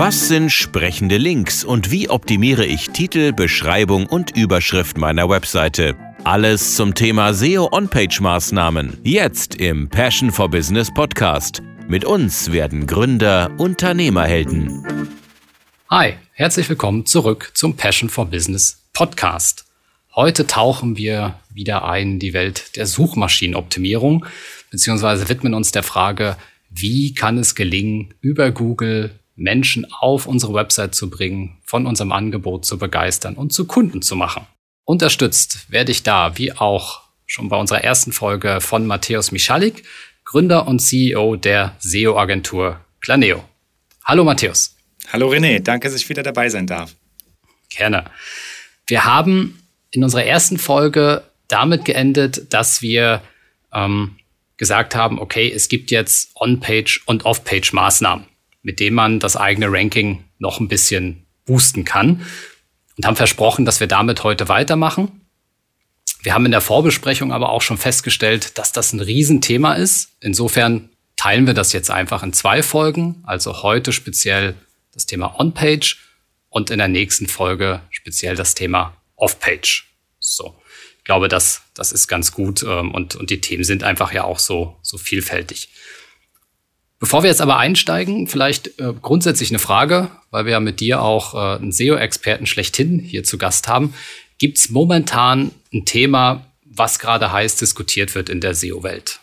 Was sind sprechende Links und wie optimiere ich Titel, Beschreibung und Überschrift meiner Webseite? Alles zum Thema SEO On-Page Maßnahmen. Jetzt im Passion for Business Podcast. Mit uns werden Gründer Unternehmerhelden. Hi, herzlich willkommen zurück zum Passion for Business Podcast. Heute tauchen wir wieder ein in die Welt der Suchmaschinenoptimierung, beziehungsweise widmen uns der Frage, wie kann es gelingen, über Google Menschen auf unsere Website zu bringen, von unserem Angebot zu begeistern und zu Kunden zu machen. Unterstützt werde ich da, wie auch schon bei unserer ersten Folge von Matthäus Michalik, Gründer und CEO der SEO-Agentur Planeo. Hallo Matthäus. Hallo René, danke, dass ich wieder dabei sein darf. Gerne. Wir haben in unserer ersten Folge damit geendet, dass wir ähm, gesagt haben, okay, es gibt jetzt On-Page und Off-Page Maßnahmen mit dem man das eigene Ranking noch ein bisschen boosten kann. Und haben versprochen, dass wir damit heute weitermachen. Wir haben in der Vorbesprechung aber auch schon festgestellt, dass das ein Riesenthema ist. Insofern teilen wir das jetzt einfach in zwei Folgen. Also heute speziell das Thema On-Page und in der nächsten Folge speziell das Thema Off-Page. So. Ich glaube, das, das ist ganz gut ähm, und, und die Themen sind einfach ja auch so, so vielfältig. Bevor wir jetzt aber einsteigen, vielleicht äh, grundsätzlich eine Frage, weil wir ja mit dir auch äh, einen SEO-Experten schlechthin hier zu Gast haben. Gibt es momentan ein Thema, was gerade heiß diskutiert wird in der SEO-Welt?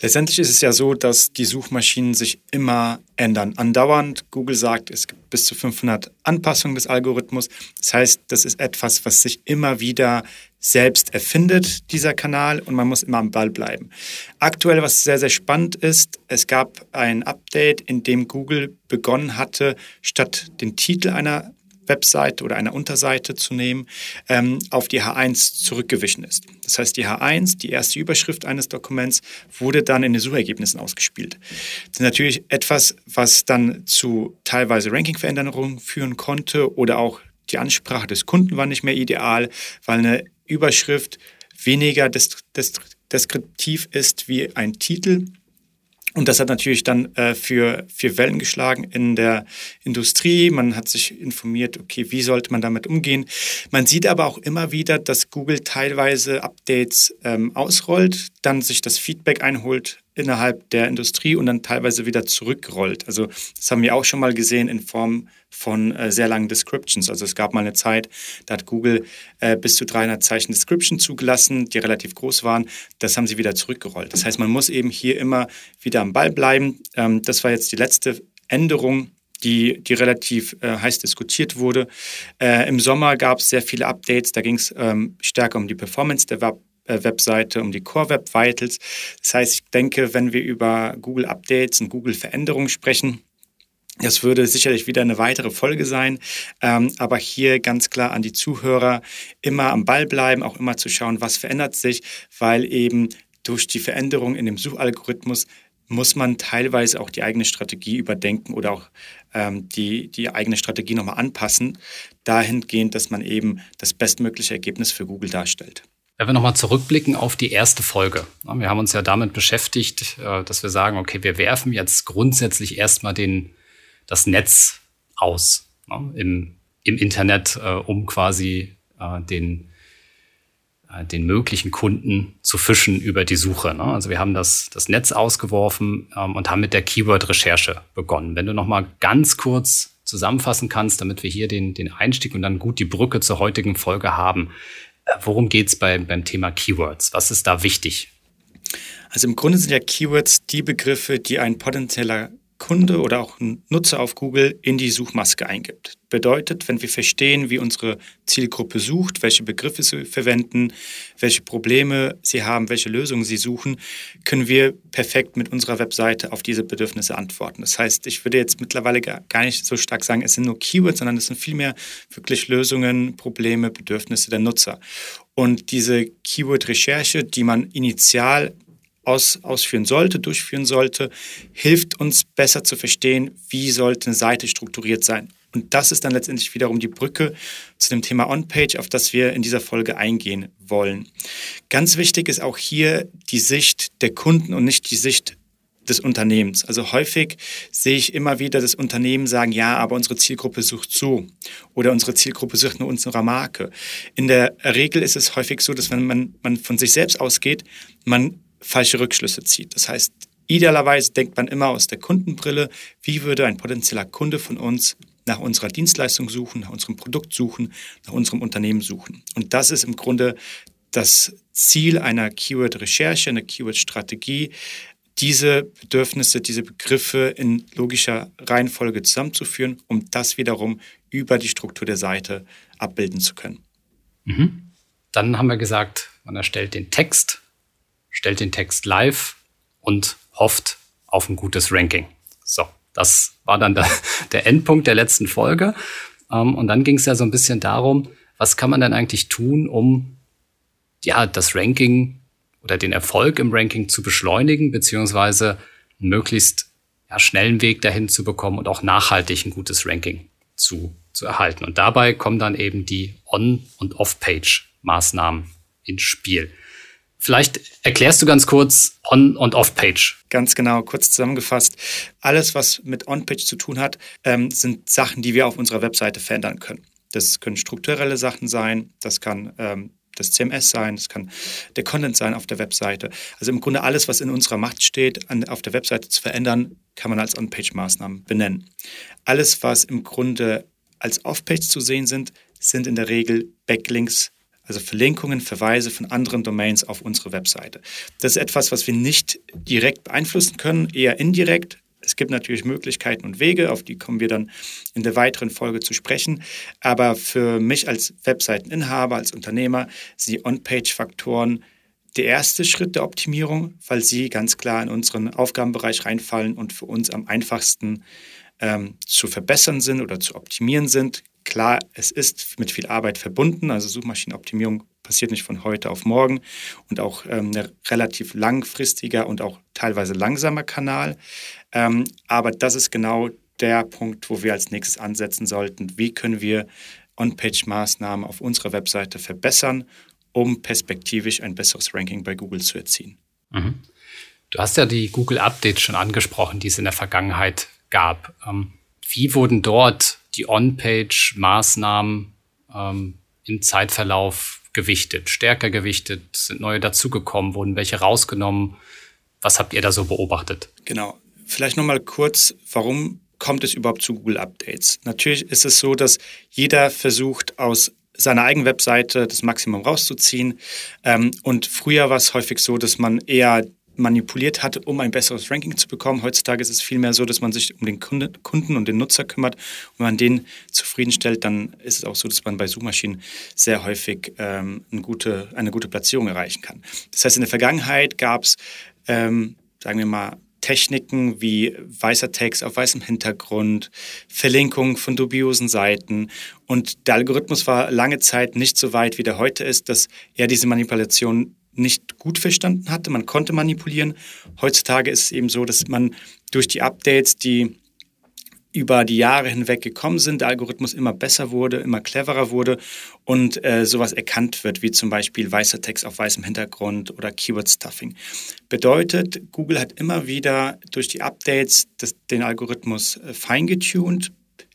Letztendlich ist es ja so, dass die Suchmaschinen sich immer ändern. Andauernd. Google sagt, es gibt bis zu 500 Anpassungen des Algorithmus. Das heißt, das ist etwas, was sich immer wieder selbst erfindet, dieser Kanal, und man muss immer am Ball bleiben. Aktuell, was sehr, sehr spannend ist, es gab ein Update, in dem Google begonnen hatte, statt den Titel einer Webseite oder einer Unterseite zu nehmen, ähm, auf die H1 zurückgewichen ist. Das heißt, die H1, die erste Überschrift eines Dokuments, wurde dann in den Suchergebnissen ausgespielt. Das ist natürlich etwas, was dann zu teilweise Rankingveränderungen führen konnte oder auch die Ansprache des Kunden war nicht mehr ideal, weil eine Überschrift weniger deskriptiv ist wie ein Titel und das hat natürlich dann äh, für, für Wellen geschlagen in der Industrie. Man hat sich informiert, okay, wie sollte man damit umgehen. Man sieht aber auch immer wieder, dass Google teilweise Updates ähm, ausrollt, dann sich das Feedback einholt innerhalb der Industrie und dann teilweise wieder zurückrollt. Also das haben wir auch schon mal gesehen in Form von äh, sehr langen Descriptions. Also es gab mal eine Zeit, da hat Google äh, bis zu 300 Zeichen Description zugelassen, die relativ groß waren. Das haben sie wieder zurückgerollt. Das heißt, man muss eben hier immer wieder am Ball bleiben. Ähm, das war jetzt die letzte Änderung die, die relativ äh, heiß diskutiert wurde. Äh, Im Sommer gab es sehr viele Updates, da ging es ähm, stärker um die Performance der Web Webseite, um die Core Web Vitals. Das heißt, ich denke, wenn wir über Google Updates und Google Veränderungen sprechen, das würde sicherlich wieder eine weitere Folge sein, ähm, aber hier ganz klar an die Zuhörer immer am Ball bleiben, auch immer zu schauen, was verändert sich, weil eben durch die Veränderung in dem Suchalgorithmus muss man teilweise auch die eigene Strategie überdenken oder auch ähm, die, die eigene Strategie nochmal anpassen, dahingehend, dass man eben das bestmögliche Ergebnis für Google darstellt. Wenn wir nochmal zurückblicken auf die erste Folge. Wir haben uns ja damit beschäftigt, äh, dass wir sagen, okay, wir werfen jetzt grundsätzlich erstmal den das Netz aus ne, im, im Internet, äh, um quasi äh, den, den möglichen Kunden zu fischen über die Suche. Ne? Also wir haben das, das Netz ausgeworfen ähm, und haben mit der Keyword-Recherche begonnen. Wenn du noch mal ganz kurz zusammenfassen kannst, damit wir hier den, den Einstieg und dann gut die Brücke zur heutigen Folge haben. Worum geht's beim, beim Thema Keywords? Was ist da wichtig? Also im Grunde sind ja Keywords die Begriffe, die ein potenzieller Kunde oder auch ein Nutzer auf Google in die Suchmaske eingibt. Bedeutet, wenn wir verstehen, wie unsere Zielgruppe sucht, welche Begriffe sie verwenden, welche Probleme sie haben, welche Lösungen sie suchen, können wir perfekt mit unserer Webseite auf diese Bedürfnisse antworten. Das heißt, ich würde jetzt mittlerweile gar nicht so stark sagen, es sind nur Keywords, sondern es sind vielmehr wirklich Lösungen, Probleme, Bedürfnisse der Nutzer. Und diese Keyword-Recherche, die man initial aus, ausführen sollte, durchführen sollte, hilft uns besser zu verstehen, wie sollte eine Seite strukturiert sein. Und das ist dann letztendlich wiederum die Brücke zu dem Thema On-Page, auf das wir in dieser Folge eingehen wollen. Ganz wichtig ist auch hier die Sicht der Kunden und nicht die Sicht des Unternehmens. Also häufig sehe ich immer wieder das Unternehmen sagen, ja, aber unsere Zielgruppe sucht so oder unsere Zielgruppe sucht nur unserer Marke. In der Regel ist es häufig so, dass wenn man, man von sich selbst ausgeht, man falsche Rückschlüsse zieht. Das heißt, idealerweise denkt man immer aus der Kundenbrille, wie würde ein potenzieller Kunde von uns nach unserer Dienstleistung suchen, nach unserem Produkt suchen, nach unserem Unternehmen suchen. Und das ist im Grunde das Ziel einer Keyword-Recherche, einer Keyword-Strategie, diese Bedürfnisse, diese Begriffe in logischer Reihenfolge zusammenzuführen, um das wiederum über die Struktur der Seite abbilden zu können. Mhm. Dann haben wir gesagt, man erstellt den Text, stellt den Text live und hofft auf ein gutes Ranking. So, das war dann der, der Endpunkt der letzten Folge. Ähm, und dann ging es ja so ein bisschen darum, was kann man denn eigentlich tun, um ja, das Ranking oder den Erfolg im Ranking zu beschleunigen, beziehungsweise einen möglichst ja, schnellen Weg dahin zu bekommen und auch nachhaltig ein gutes Ranking zu, zu erhalten. Und dabei kommen dann eben die On- und Off-Page-Maßnahmen ins Spiel. Vielleicht erklärst du ganz kurz On- und Off-Page. Ganz genau, kurz zusammengefasst. Alles, was mit On-Page zu tun hat, ähm, sind Sachen, die wir auf unserer Webseite verändern können. Das können strukturelle Sachen sein, das kann ähm, das CMS sein, es kann der Content sein auf der Webseite. Also im Grunde alles, was in unserer Macht steht, an, auf der Webseite zu verändern, kann man als On-Page-Maßnahmen benennen. Alles, was im Grunde als Off-Page zu sehen sind, sind in der Regel Backlinks, also Verlinkungen, Verweise von anderen Domains auf unsere Webseite. Das ist etwas, was wir nicht direkt beeinflussen können, eher indirekt. Es gibt natürlich Möglichkeiten und Wege, auf die kommen wir dann in der weiteren Folge zu sprechen. Aber für mich als Webseiteninhaber, als Unternehmer, sind die On-Page-Faktoren der erste Schritt der Optimierung, weil sie ganz klar in unseren Aufgabenbereich reinfallen und für uns am einfachsten ähm, zu verbessern sind oder zu optimieren sind. Klar, es ist mit viel Arbeit verbunden, also Suchmaschinenoptimierung passiert nicht von heute auf morgen und auch ähm, ein relativ langfristiger und auch teilweise langsamer Kanal. Ähm, aber das ist genau der Punkt, wo wir als nächstes ansetzen sollten. Wie können wir On-Page-Maßnahmen auf unserer Webseite verbessern, um perspektivisch ein besseres Ranking bei Google zu erzielen? Mhm. Du hast ja die Google Updates schon angesprochen, die es in der Vergangenheit gab. Ähm, wie wurden dort die On-Page-Maßnahmen ähm, im Zeitverlauf gewichtet, stärker gewichtet? Sind neue dazugekommen? Wurden welche rausgenommen? Was habt ihr da so beobachtet? Genau. Vielleicht nochmal kurz, warum kommt es überhaupt zu Google Updates? Natürlich ist es so, dass jeder versucht, aus seiner eigenen Webseite das Maximum rauszuziehen. Ähm, und früher war es häufig so, dass man eher manipuliert hatte, um ein besseres Ranking zu bekommen. Heutzutage ist es vielmehr so, dass man sich um den Kunden und den Nutzer kümmert. Und wenn man den zufriedenstellt, dann ist es auch so, dass man bei Suchmaschinen sehr häufig ähm, eine, gute, eine gute Platzierung erreichen kann. Das heißt, in der Vergangenheit gab es, ähm, sagen wir mal, Techniken wie weißer Text auf weißem Hintergrund, Verlinkung von dubiosen Seiten. Und der Algorithmus war lange Zeit nicht so weit, wie der heute ist, dass er diese Manipulation nicht gut verstanden hatte. Man konnte manipulieren. Heutzutage ist es eben so, dass man durch die Updates, die über die Jahre hinweg gekommen sind, der Algorithmus immer besser wurde, immer cleverer wurde und äh, sowas erkannt wird, wie zum Beispiel weißer Text auf weißem Hintergrund oder Keyword Stuffing. Bedeutet, Google hat immer wieder durch die Updates das, den Algorithmus äh, feingetuned.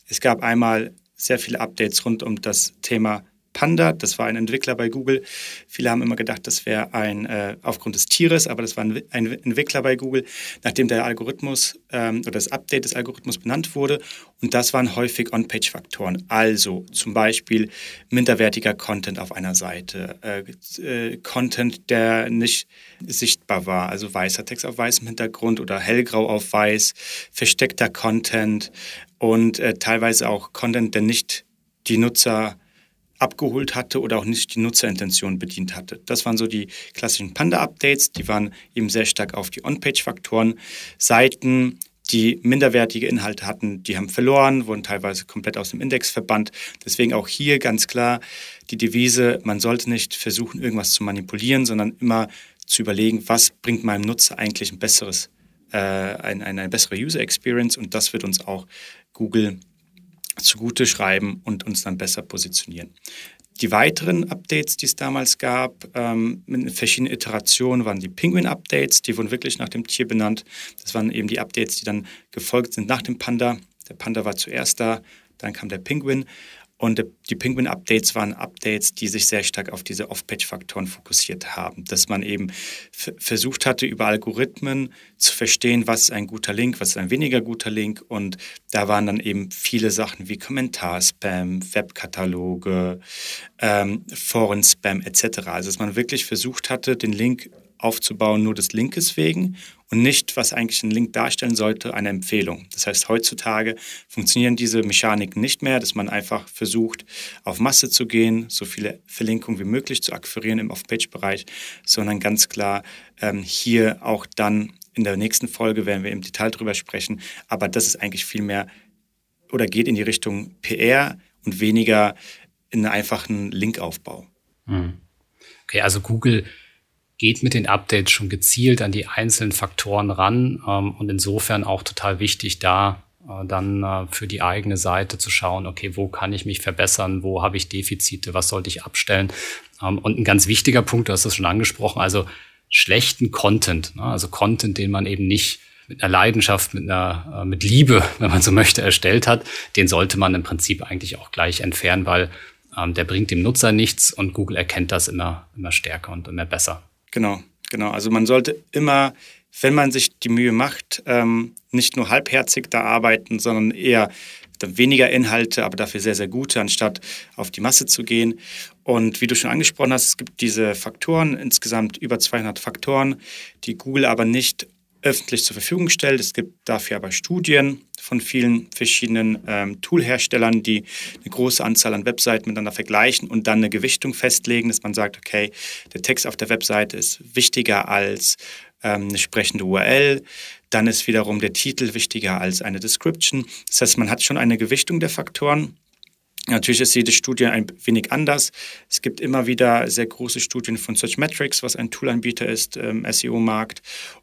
Es gab einmal sehr viele Updates rund um das Thema Panda, das war ein Entwickler bei Google. Viele haben immer gedacht, das wäre ein äh, aufgrund des Tieres, aber das war ein, ein Entwickler bei Google, nachdem der Algorithmus ähm, oder das Update des Algorithmus benannt wurde. Und das waren häufig On-Page-Faktoren. Also zum Beispiel minderwertiger Content auf einer Seite, äh, äh, Content, der nicht sichtbar war, also weißer Text auf weißem Hintergrund oder hellgrau auf weiß, versteckter Content und äh, teilweise auch Content, der nicht die Nutzer abgeholt hatte oder auch nicht die Nutzerintention bedient hatte. Das waren so die klassischen Panda-Updates, die waren eben sehr stark auf die On-Page-Faktoren. Seiten, die minderwertige Inhalte hatten, die haben verloren, wurden teilweise komplett aus dem Index verbannt. Deswegen auch hier ganz klar die Devise, man sollte nicht versuchen, irgendwas zu manipulieren, sondern immer zu überlegen, was bringt meinem Nutzer eigentlich ein besseres, äh, eine, eine bessere User Experience und das wird uns auch Google zugute schreiben und uns dann besser positionieren. die weiteren Updates, die es damals gab, ähm, mit verschiedenen Iterationen, waren die Penguin-Updates. Die wurden wirklich nach dem Tier benannt. Das waren eben die Updates, die dann gefolgt sind nach dem Panda. Der Panda war zuerst da, dann kam der Penguin. Und die Penguin-Updates waren Updates, die sich sehr stark auf diese Off-Page-Faktoren fokussiert haben. Dass man eben versucht hatte, über Algorithmen zu verstehen, was ist ein guter Link, was ist ein weniger guter Link. Und da waren dann eben viele Sachen wie Kommentarspam, Webkataloge, ähm, Foren-Spam etc. Also dass man wirklich versucht hatte, den Link aufzubauen, nur des Linkes wegen und nicht, was eigentlich ein Link darstellen sollte, eine Empfehlung. Das heißt, heutzutage funktionieren diese Mechaniken nicht mehr, dass man einfach versucht, auf Masse zu gehen, so viele Verlinkungen wie möglich zu akquirieren im Off-Page-Bereich, sondern ganz klar ähm, hier auch dann in der nächsten Folge werden wir im Detail drüber sprechen, aber das ist eigentlich viel mehr oder geht in die Richtung PR und weniger in einen einfachen Linkaufbau. Hm. Okay, also Google geht mit den Updates schon gezielt an die einzelnen Faktoren ran ähm, und insofern auch total wichtig, da äh, dann äh, für die eigene Seite zu schauen, okay, wo kann ich mich verbessern, wo habe ich Defizite, was sollte ich abstellen. Ähm, und ein ganz wichtiger Punkt, du hast das schon angesprochen, also schlechten Content, ne? also Content, den man eben nicht mit einer Leidenschaft, mit einer, äh, mit Liebe, wenn man so möchte, erstellt hat, den sollte man im Prinzip eigentlich auch gleich entfernen, weil ähm, der bringt dem Nutzer nichts und Google erkennt das immer, immer stärker und immer besser. Genau, genau. Also man sollte immer, wenn man sich die Mühe macht, ähm, nicht nur halbherzig da arbeiten, sondern eher weniger Inhalte, aber dafür sehr, sehr gute, anstatt auf die Masse zu gehen. Und wie du schon angesprochen hast, es gibt diese Faktoren, insgesamt über 200 Faktoren, die Google aber nicht öffentlich zur Verfügung stellt. Es gibt dafür aber Studien von vielen verschiedenen ähm, Toolherstellern, die eine große Anzahl an Webseiten miteinander vergleichen und dann eine Gewichtung festlegen, dass man sagt, okay, der Text auf der Webseite ist wichtiger als ähm, eine sprechende URL. Dann ist wiederum der Titel wichtiger als eine Description. Das heißt, man hat schon eine Gewichtung der Faktoren Natürlich ist jede Studie ein wenig anders. Es gibt immer wieder sehr große Studien von Searchmetrics, was ein Toolanbieter ist im SEO-Markt.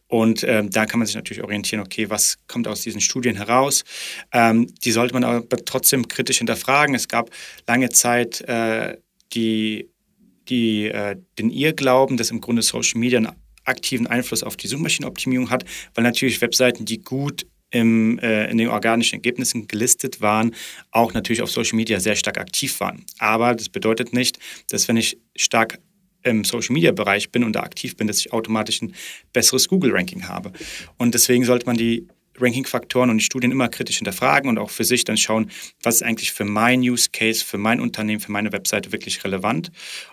Und ähm, da kann man sich natürlich orientieren, okay, was kommt aus diesen Studien heraus. Ähm, die sollte man aber trotzdem kritisch hinterfragen. Es gab lange Zeit äh, die, die, äh, den Irrglauben, dass im Grunde Social Media einen aktiven Einfluss auf die Suchmaschinenoptimierung hat, weil natürlich Webseiten, die gut im, äh, in den organischen Ergebnissen gelistet waren, auch natürlich auf Social Media sehr stark aktiv waren. Aber das bedeutet nicht, dass wenn ich stark im Social Media Bereich bin und da aktiv bin, dass ich automatisch ein besseres Google Ranking habe. Und deswegen sollte man die Ranking-Faktoren und die Studien immer kritisch hinterfragen und auch für sich dann schauen, was ist eigentlich für mein Use Case, für mein Unternehmen, für meine Webseite wirklich relevant.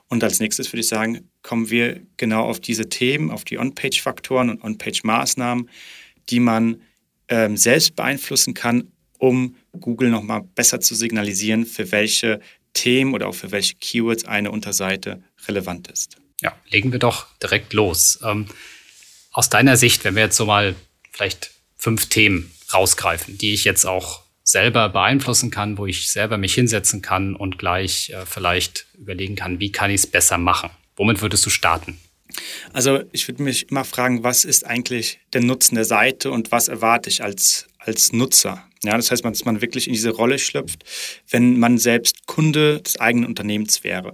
Und als nächstes würde ich sagen, kommen wir genau auf diese Themen, auf die On-Page-Faktoren und On-Page-Maßnahmen, die man ähm, selbst beeinflussen kann, um Google nochmal besser zu signalisieren, für welche Themen oder auch für welche Keywords eine Unterseite relevant ist. Ja, legen wir doch direkt los. Ähm, aus deiner Sicht, wenn wir jetzt so mal vielleicht fünf Themen rausgreifen, die ich jetzt auch selber beeinflussen kann, wo ich selber mich hinsetzen kann und gleich äh, vielleicht überlegen kann, wie kann ich es besser machen? Womit würdest du starten? Also ich würde mich immer fragen, was ist eigentlich der Nutzen der Seite und was erwarte ich als, als Nutzer? Ja, das heißt, dass man wirklich in diese Rolle schlüpft, wenn man selbst Kunde des eigenen Unternehmens wäre.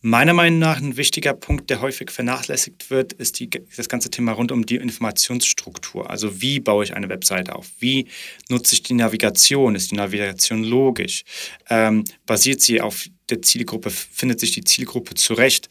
Meiner Meinung nach ein wichtiger Punkt, der häufig vernachlässigt wird, ist die, das ganze Thema rund um die Informationsstruktur. Also wie baue ich eine Webseite auf? Wie nutze ich die Navigation? Ist die Navigation logisch? Ähm, basiert sie auf der Zielgruppe? Findet sich die Zielgruppe zurecht?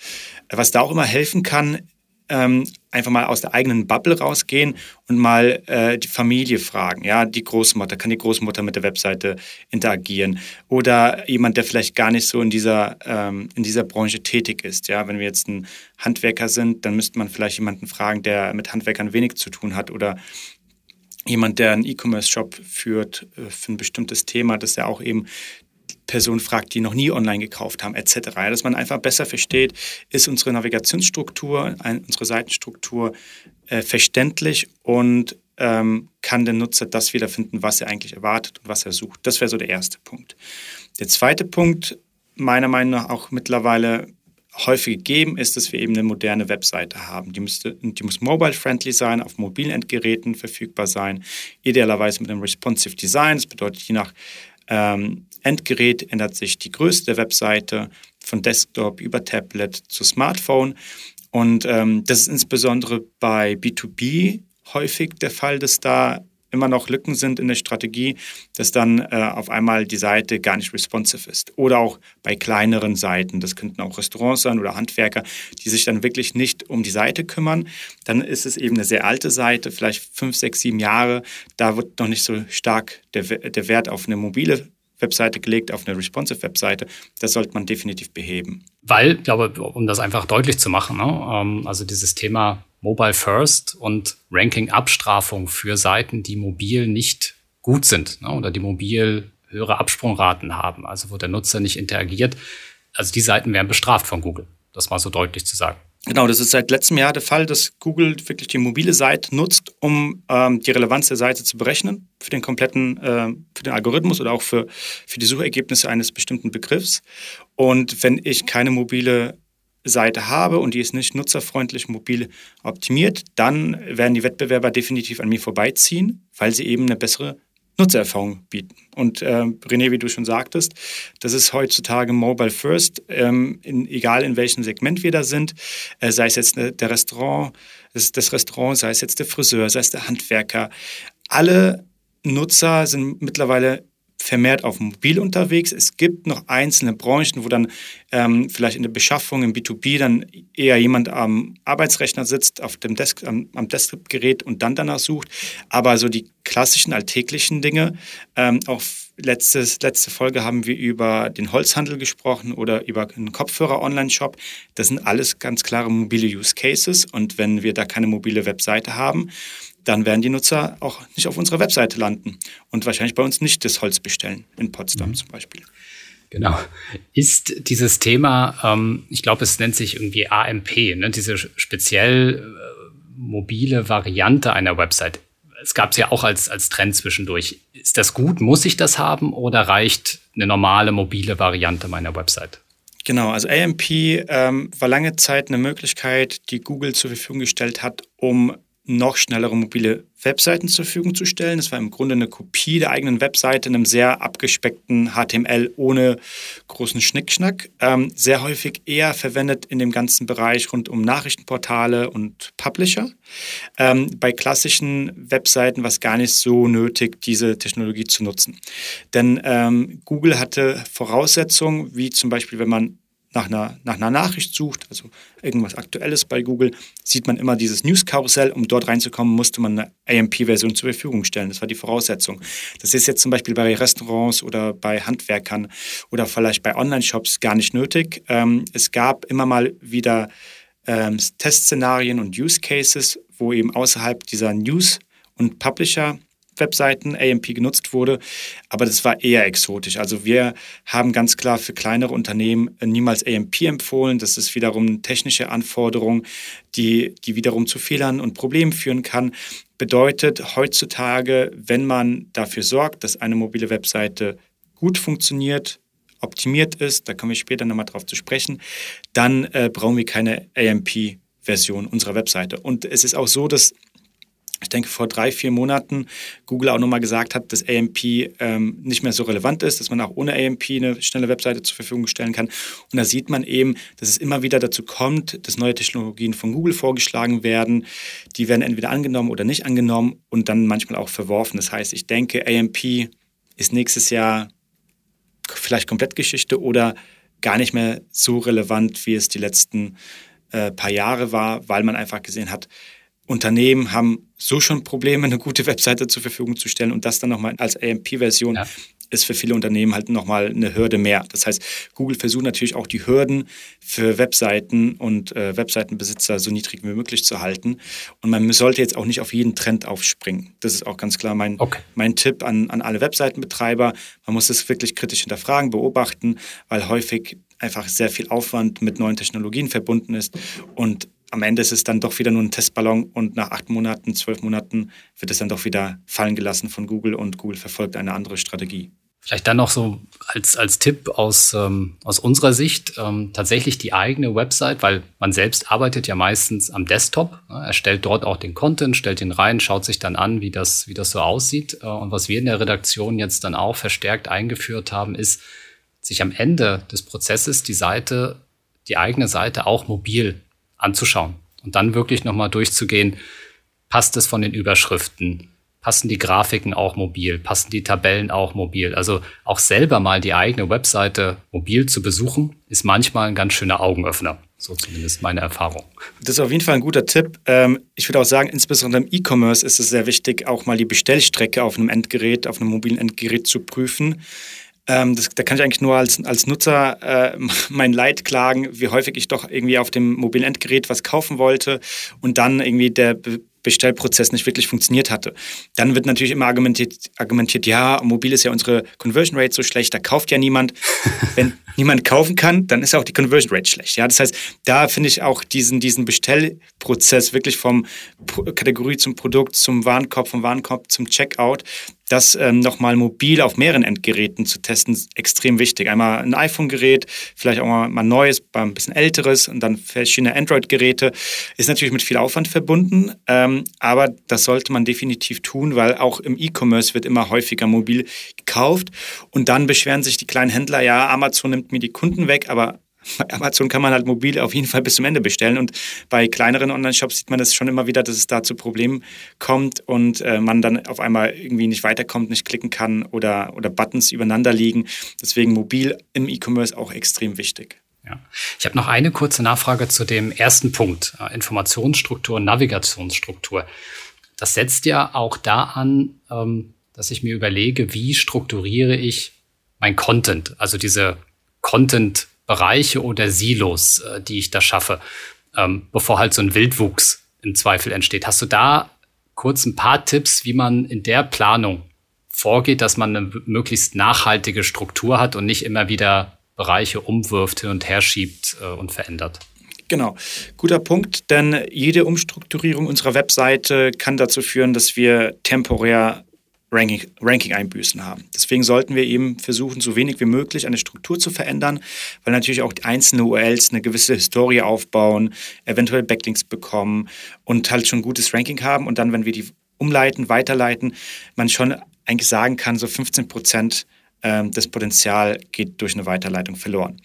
Was da auch immer helfen kann, ähm, einfach mal aus der eigenen Bubble rausgehen und mal äh, die Familie fragen. Ja, die Großmutter, kann die Großmutter mit der Webseite interagieren? Oder jemand, der vielleicht gar nicht so in dieser, ähm, in dieser Branche tätig ist. Ja, wenn wir jetzt ein Handwerker sind, dann müsste man vielleicht jemanden fragen, der mit Handwerkern wenig zu tun hat oder jemand, der einen E-Commerce-Shop führt äh, für ein bestimmtes Thema, dass er auch eben Person fragt, die noch nie online gekauft haben, etc. Dass man einfach besser versteht, ist unsere Navigationsstruktur, unsere Seitenstruktur äh, verständlich und ähm, kann der Nutzer das wiederfinden, was er eigentlich erwartet und was er sucht. Das wäre so der erste Punkt. Der zweite Punkt, meiner Meinung nach auch mittlerweile häufig gegeben ist, dass wir eben eine moderne Webseite haben. Die, müsste, die muss mobile-friendly sein, auf mobilen Endgeräten verfügbar sein, idealerweise mit einem responsive Design. Das bedeutet, je nach ähm, Endgerät ändert sich die Größe der Webseite. von Desktop über Tablet zu Smartphone. Und ähm, das ist insbesondere bei B2B häufig der Fall, dass da immer noch Lücken sind in der Strategie, dass dann äh, auf einmal die Seite gar nicht responsive ist. Oder auch bei kleineren Seiten, das könnten auch Restaurants sein oder Handwerker, die sich dann wirklich nicht um die Seite kümmern. Dann ist es eben eine sehr alte Seite, vielleicht fünf, sechs, sieben Jahre. Da wird noch nicht so stark der, der Wert auf eine mobile Webseite gelegt, auf eine responsive Webseite. Das sollte man definitiv beheben. Weil, glaube, um das einfach deutlich zu machen, ne, ähm, also dieses Thema Mobile First und Ranking-Abstrafung für Seiten, die mobil nicht gut sind ne, oder die mobil höhere Absprungraten haben, also wo der Nutzer nicht interagiert. Also die Seiten werden bestraft von Google, das mal so deutlich zu sagen. Genau, das ist seit letztem Jahr der Fall, dass Google wirklich die mobile Seite nutzt, um ähm, die Relevanz der Seite zu berechnen für den kompletten, äh, für den Algorithmus oder auch für, für die Suchergebnisse eines bestimmten Begriffs. Und wenn ich keine mobile Seite habe und die ist nicht nutzerfreundlich mobil optimiert, dann werden die Wettbewerber definitiv an mir vorbeiziehen, weil sie eben eine bessere Nutzererfahrung bieten. Und äh, René, wie du schon sagtest, das ist heutzutage Mobile First, ähm, in, egal in welchem Segment wir da sind, äh, sei es jetzt ne, der Restaurant, das, das Restaurant, sei es jetzt der Friseur, sei es der Handwerker. Alle Nutzer sind mittlerweile vermehrt auf mobil unterwegs. Es gibt noch einzelne Branchen, wo dann ähm, vielleicht in der Beschaffung im B2B dann eher jemand am Arbeitsrechner sitzt, auf dem Desk, am, am Desktop-Gerät und dann danach sucht. Aber so die klassischen alltäglichen Dinge, ähm, auch letztes, letzte Folge haben wir über den Holzhandel gesprochen oder über einen Kopfhörer-Online-Shop. Das sind alles ganz klare mobile Use Cases. Und wenn wir da keine mobile Webseite haben, dann werden die Nutzer auch nicht auf unserer Webseite landen und wahrscheinlich bei uns nicht das Holz bestellen, in Potsdam mhm. zum Beispiel. Genau. Ist dieses Thema, ähm, ich glaube, es nennt sich irgendwie AMP, ne? diese speziell äh, mobile Variante einer Website. Es gab es ja auch als, als Trend zwischendurch. Ist das gut? Muss ich das haben oder reicht eine normale mobile Variante meiner Website? Genau, also AMP ähm, war lange Zeit eine Möglichkeit, die Google zur Verfügung gestellt hat, um noch schnellere mobile Webseiten zur Verfügung zu stellen. Das war im Grunde eine Kopie der eigenen Webseite in einem sehr abgespeckten HTML ohne großen Schnickschnack. Ähm, sehr häufig eher verwendet in dem ganzen Bereich rund um Nachrichtenportale und Publisher. Ähm, bei klassischen Webseiten war es gar nicht so nötig, diese Technologie zu nutzen. Denn ähm, Google hatte Voraussetzungen, wie zum Beispiel, wenn man nach einer, nach einer Nachricht sucht, also irgendwas Aktuelles bei Google, sieht man immer dieses News-Karussell. Um dort reinzukommen, musste man eine AMP-Version zur Verfügung stellen. Das war die Voraussetzung. Das ist jetzt zum Beispiel bei Restaurants oder bei Handwerkern oder vielleicht bei Online-Shops gar nicht nötig. Ähm, es gab immer mal wieder ähm, Testszenarien und Use Cases, wo eben außerhalb dieser News- und Publisher Webseiten AMP genutzt wurde, aber das war eher exotisch. Also wir haben ganz klar für kleinere Unternehmen niemals AMP empfohlen. Das ist wiederum eine technische Anforderung, die, die wiederum zu Fehlern und Problemen führen kann. Bedeutet heutzutage, wenn man dafür sorgt, dass eine mobile Webseite gut funktioniert, optimiert ist, da kommen wir später nochmal drauf zu sprechen, dann äh, brauchen wir keine AMP-Version unserer Webseite. Und es ist auch so, dass ich denke, vor drei, vier Monaten Google auch nochmal gesagt hat, dass AMP ähm, nicht mehr so relevant ist, dass man auch ohne AMP eine schnelle Webseite zur Verfügung stellen kann. Und da sieht man eben, dass es immer wieder dazu kommt, dass neue Technologien von Google vorgeschlagen werden. Die werden entweder angenommen oder nicht angenommen und dann manchmal auch verworfen. Das heißt, ich denke, AMP ist nächstes Jahr vielleicht komplett Geschichte oder gar nicht mehr so relevant, wie es die letzten äh, paar Jahre war, weil man einfach gesehen hat, Unternehmen haben so schon Probleme, eine gute Webseite zur Verfügung zu stellen und das dann nochmal als AMP-Version ja. ist für viele Unternehmen halt nochmal eine Hürde mehr. Das heißt, Google versucht natürlich auch die Hürden für Webseiten und äh, Webseitenbesitzer so niedrig wie möglich zu halten. Und man sollte jetzt auch nicht auf jeden Trend aufspringen. Das ist auch ganz klar mein, okay. mein Tipp an, an alle Webseitenbetreiber. Man muss es wirklich kritisch hinterfragen, beobachten, weil häufig einfach sehr viel Aufwand mit neuen Technologien verbunden ist und am Ende ist es dann doch wieder nur ein Testballon und nach acht Monaten, zwölf Monaten wird es dann doch wieder fallen gelassen von Google und Google verfolgt eine andere Strategie. Vielleicht dann noch so als, als Tipp aus, ähm, aus unserer Sicht ähm, tatsächlich die eigene Website, weil man selbst arbeitet ja meistens am Desktop, ne, erstellt dort auch den Content, stellt ihn rein, schaut sich dann an, wie das, wie das so aussieht. Äh, und was wir in der Redaktion jetzt dann auch verstärkt eingeführt haben, ist, sich am Ende des Prozesses die Seite, die eigene Seite auch mobil anzuschauen und dann wirklich nochmal durchzugehen, passt es von den Überschriften, passen die Grafiken auch mobil, passen die Tabellen auch mobil. Also auch selber mal die eigene Webseite mobil zu besuchen, ist manchmal ein ganz schöner Augenöffner. So zumindest meine Erfahrung. Das ist auf jeden Fall ein guter Tipp. Ähm, ich würde auch sagen, insbesondere im E-Commerce ist es sehr wichtig, auch mal die Bestellstrecke auf einem Endgerät, auf einem mobilen Endgerät zu prüfen. Ähm, das, da kann ich eigentlich nur als, als Nutzer äh, mein Leid klagen, wie häufig ich doch irgendwie auf dem mobilen Endgerät was kaufen wollte und dann irgendwie der Bestellprozess nicht wirklich funktioniert hatte. Dann wird natürlich immer argumentiert, argumentiert, ja, mobil ist ja unsere Conversion Rate so schlecht, da kauft ja niemand. Wenn niemand kaufen kann, dann ist auch die Conversion Rate schlecht. Ja, das heißt, da finde ich auch diesen, diesen Bestellprozess wirklich vom Kategorie zum Produkt, zum Warenkorb, vom Warenkorb zum Checkout, das ähm, nochmal mobil auf mehreren Endgeräten zu testen, extrem wichtig. Einmal ein iPhone-Gerät, vielleicht auch mal ein neues, ein bisschen älteres und dann verschiedene Android-Geräte. Ist natürlich mit viel Aufwand verbunden, ähm, aber das sollte man definitiv tun, weil auch im E-Commerce wird immer häufiger mobil gekauft und dann beschweren sich die kleinen Händler, ja, Amazon nimmt mir die Kunden weg, aber bei Amazon kann man halt mobil auf jeden Fall bis zum Ende bestellen. Und bei kleineren Online-Shops sieht man das schon immer wieder, dass es da zu Problemen kommt und äh, man dann auf einmal irgendwie nicht weiterkommt, nicht klicken kann oder, oder Buttons übereinander liegen. Deswegen mobil im E-Commerce auch extrem wichtig. Ja. Ich habe noch eine kurze Nachfrage zu dem ersten Punkt, äh, Informationsstruktur, Navigationsstruktur. Das setzt ja auch da an, ähm, dass ich mir überlege, wie strukturiere ich mein Content, also diese Content Bereiche oder Silos, äh, die ich da schaffe, ähm, bevor halt so ein Wildwuchs im Zweifel entsteht. Hast du da kurz ein paar Tipps, wie man in der Planung vorgeht, dass man eine möglichst nachhaltige Struktur hat und nicht immer wieder Bereiche umwirft, hin und her schiebt äh, und verändert? Genau, guter Punkt, denn jede Umstrukturierung unserer Webseite kann dazu führen, dass wir temporär Ranking-Einbüßen haben. Deswegen sollten wir eben versuchen, so wenig wie möglich eine Struktur zu verändern, weil natürlich auch die einzelnen URLs eine gewisse Historie aufbauen, eventuell Backlinks bekommen und halt schon ein gutes Ranking haben. Und dann, wenn wir die umleiten, weiterleiten, man schon eigentlich sagen kann, so 15 Prozent ähm, des Potenzial geht durch eine Weiterleitung verloren.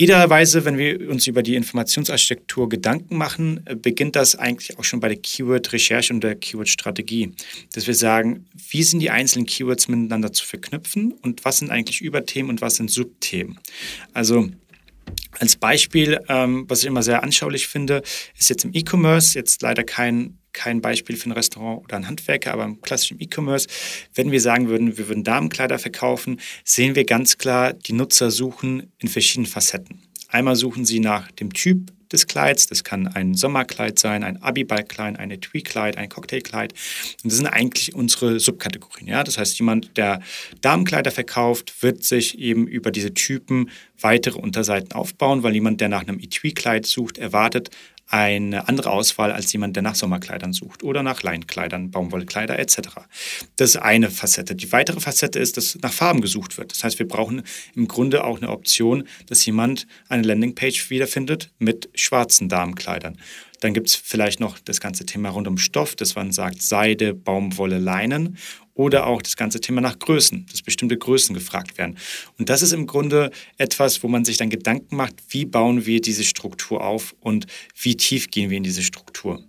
Idealerweise, wenn wir uns über die Informationsarchitektur Gedanken machen, äh, beginnt das eigentlich auch schon bei der Keyword-Recherche und der Keyword-Strategie. Dass wir sagen, wie sind die einzelnen Keywords miteinander zu verknüpfen und was sind eigentlich Überthemen und was sind Subthemen. Also als Beispiel, ähm, was ich immer sehr anschaulich finde, ist jetzt im E-Commerce, jetzt leider kein kein Beispiel für ein Restaurant oder ein Handwerker, aber im klassischen E-Commerce, wenn wir sagen würden, wir würden Damenkleider verkaufen, sehen wir ganz klar, die Nutzer suchen in verschiedenen Facetten. Einmal suchen sie nach dem Typ des Kleids. Das kann ein Sommerkleid sein, ein Abiballkleid, eine Tweekleid, ein Cocktailkleid. Und das sind eigentlich unsere Subkategorien. Ja? Das heißt, jemand, der Damenkleider verkauft, wird sich eben über diese Typen weitere Unterseiten aufbauen, weil jemand, der nach einem Etui-Kleid sucht, erwartet eine andere Auswahl als jemand, der nach Sommerkleidern sucht oder nach Leinkleidern, Baumwollkleider etc. Das ist eine Facette. Die weitere Facette ist, dass nach Farben gesucht wird. Das heißt, wir brauchen im Grunde auch eine Option, dass jemand eine Landingpage wiederfindet mit schwarzen Damenkleidern. Dann gibt es vielleicht noch das ganze Thema rund um Stoff, dass man sagt Seide, Baumwolle, Leinen oder auch das ganze Thema nach Größen, dass bestimmte Größen gefragt werden. Und das ist im Grunde etwas, wo man sich dann Gedanken macht, wie bauen wir diese Struktur auf und wie tief gehen wir in diese Struktur.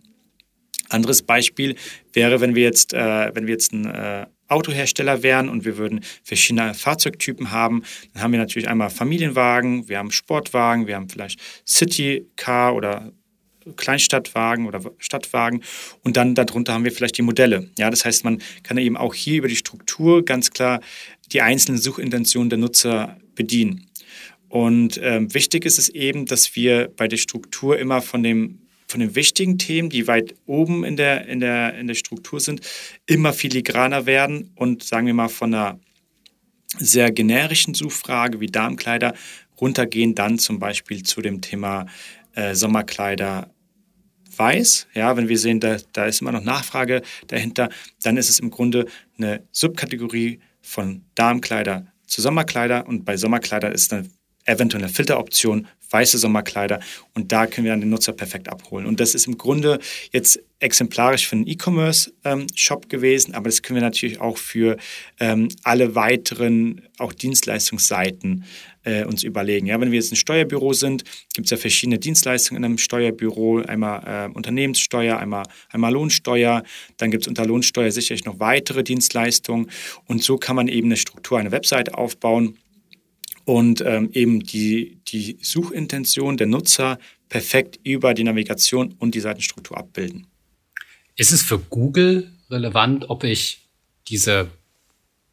Anderes Beispiel wäre, wenn wir jetzt, äh, wenn wir jetzt ein äh, Autohersteller wären und wir würden verschiedene Fahrzeugtypen haben, dann haben wir natürlich einmal Familienwagen, wir haben Sportwagen, wir haben vielleicht City Car oder Kleinstadtwagen oder Stadtwagen und dann darunter haben wir vielleicht die Modelle. Ja, das heißt, man kann eben auch hier über die Struktur ganz klar die einzelnen Suchintentionen der Nutzer bedienen. Und ähm, wichtig ist es eben, dass wir bei der Struktur immer von dem von den wichtigen Themen, die weit oben in der, in der, in der Struktur sind, immer filigraner werden und sagen wir mal von einer sehr generischen Suchfrage wie Darmkleider runtergehen dann zum Beispiel zu dem Thema äh, Sommerkleider weiß, ja, wenn wir sehen, da, da ist immer noch Nachfrage dahinter, dann ist es im Grunde eine Subkategorie von Darmkleider zu Sommerkleider. Und bei Sommerkleider ist dann eventuell eine Filteroption, weiße Sommerkleider. Und da können wir dann den Nutzer perfekt abholen. Und das ist im Grunde jetzt exemplarisch für einen E-Commerce-Shop ähm, gewesen, aber das können wir natürlich auch für ähm, alle weiteren, auch Dienstleistungsseiten äh, uns überlegen. Ja, wenn wir jetzt ein Steuerbüro sind, gibt es ja verschiedene Dienstleistungen in einem Steuerbüro, einmal äh, Unternehmenssteuer, einmal, einmal Lohnsteuer, dann gibt es unter Lohnsteuer sicherlich noch weitere Dienstleistungen und so kann man eben eine Struktur, eine Webseite aufbauen und ähm, eben die, die Suchintention der Nutzer perfekt über die Navigation und die Seitenstruktur abbilden. Ist es für Google relevant, ob ich diese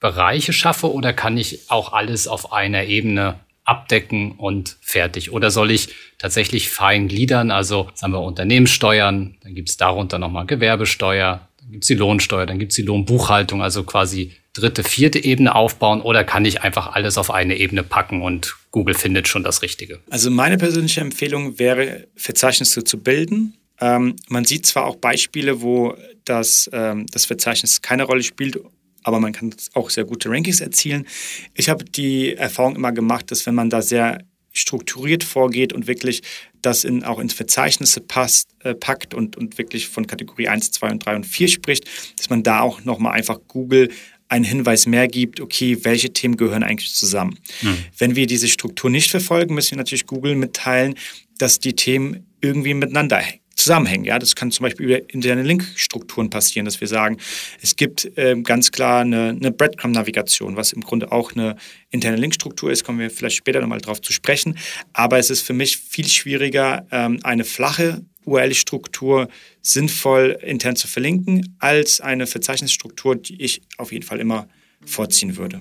Bereiche schaffe oder kann ich auch alles auf einer Ebene abdecken und fertig? Oder soll ich tatsächlich fein gliedern? Also sagen wir Unternehmenssteuern, dann gibt es darunter nochmal Gewerbesteuer, dann gibt es die Lohnsteuer, dann gibt es die Lohnbuchhaltung, also quasi dritte, vierte Ebene aufbauen oder kann ich einfach alles auf eine Ebene packen und Google findet schon das Richtige? Also meine persönliche Empfehlung wäre, Verzeichnisse zu bilden ähm, man sieht zwar auch Beispiele, wo das, ähm, das Verzeichnis keine Rolle spielt, aber man kann auch sehr gute Rankings erzielen. Ich habe die Erfahrung immer gemacht, dass wenn man da sehr strukturiert vorgeht und wirklich das in, auch ins Verzeichnisse passt, äh, packt und, und wirklich von Kategorie 1, 2 und 3 und 4 spricht, dass man da auch nochmal einfach Google einen Hinweis mehr gibt, okay, welche Themen gehören eigentlich zusammen. Hm. Wenn wir diese Struktur nicht verfolgen, müssen wir natürlich Google mitteilen, dass die Themen irgendwie miteinander zusammenhängen. Ja, das kann zum Beispiel über interne Linkstrukturen passieren, dass wir sagen, es gibt äh, ganz klar eine, eine Breadcrumb-Navigation, was im Grunde auch eine interne Linkstruktur ist, kommen wir vielleicht später nochmal drauf zu sprechen. Aber es ist für mich viel schwieriger, ähm, eine flache URL-Struktur sinnvoll intern zu verlinken, als eine Verzeichnisstruktur, die ich auf jeden Fall immer vorziehen würde.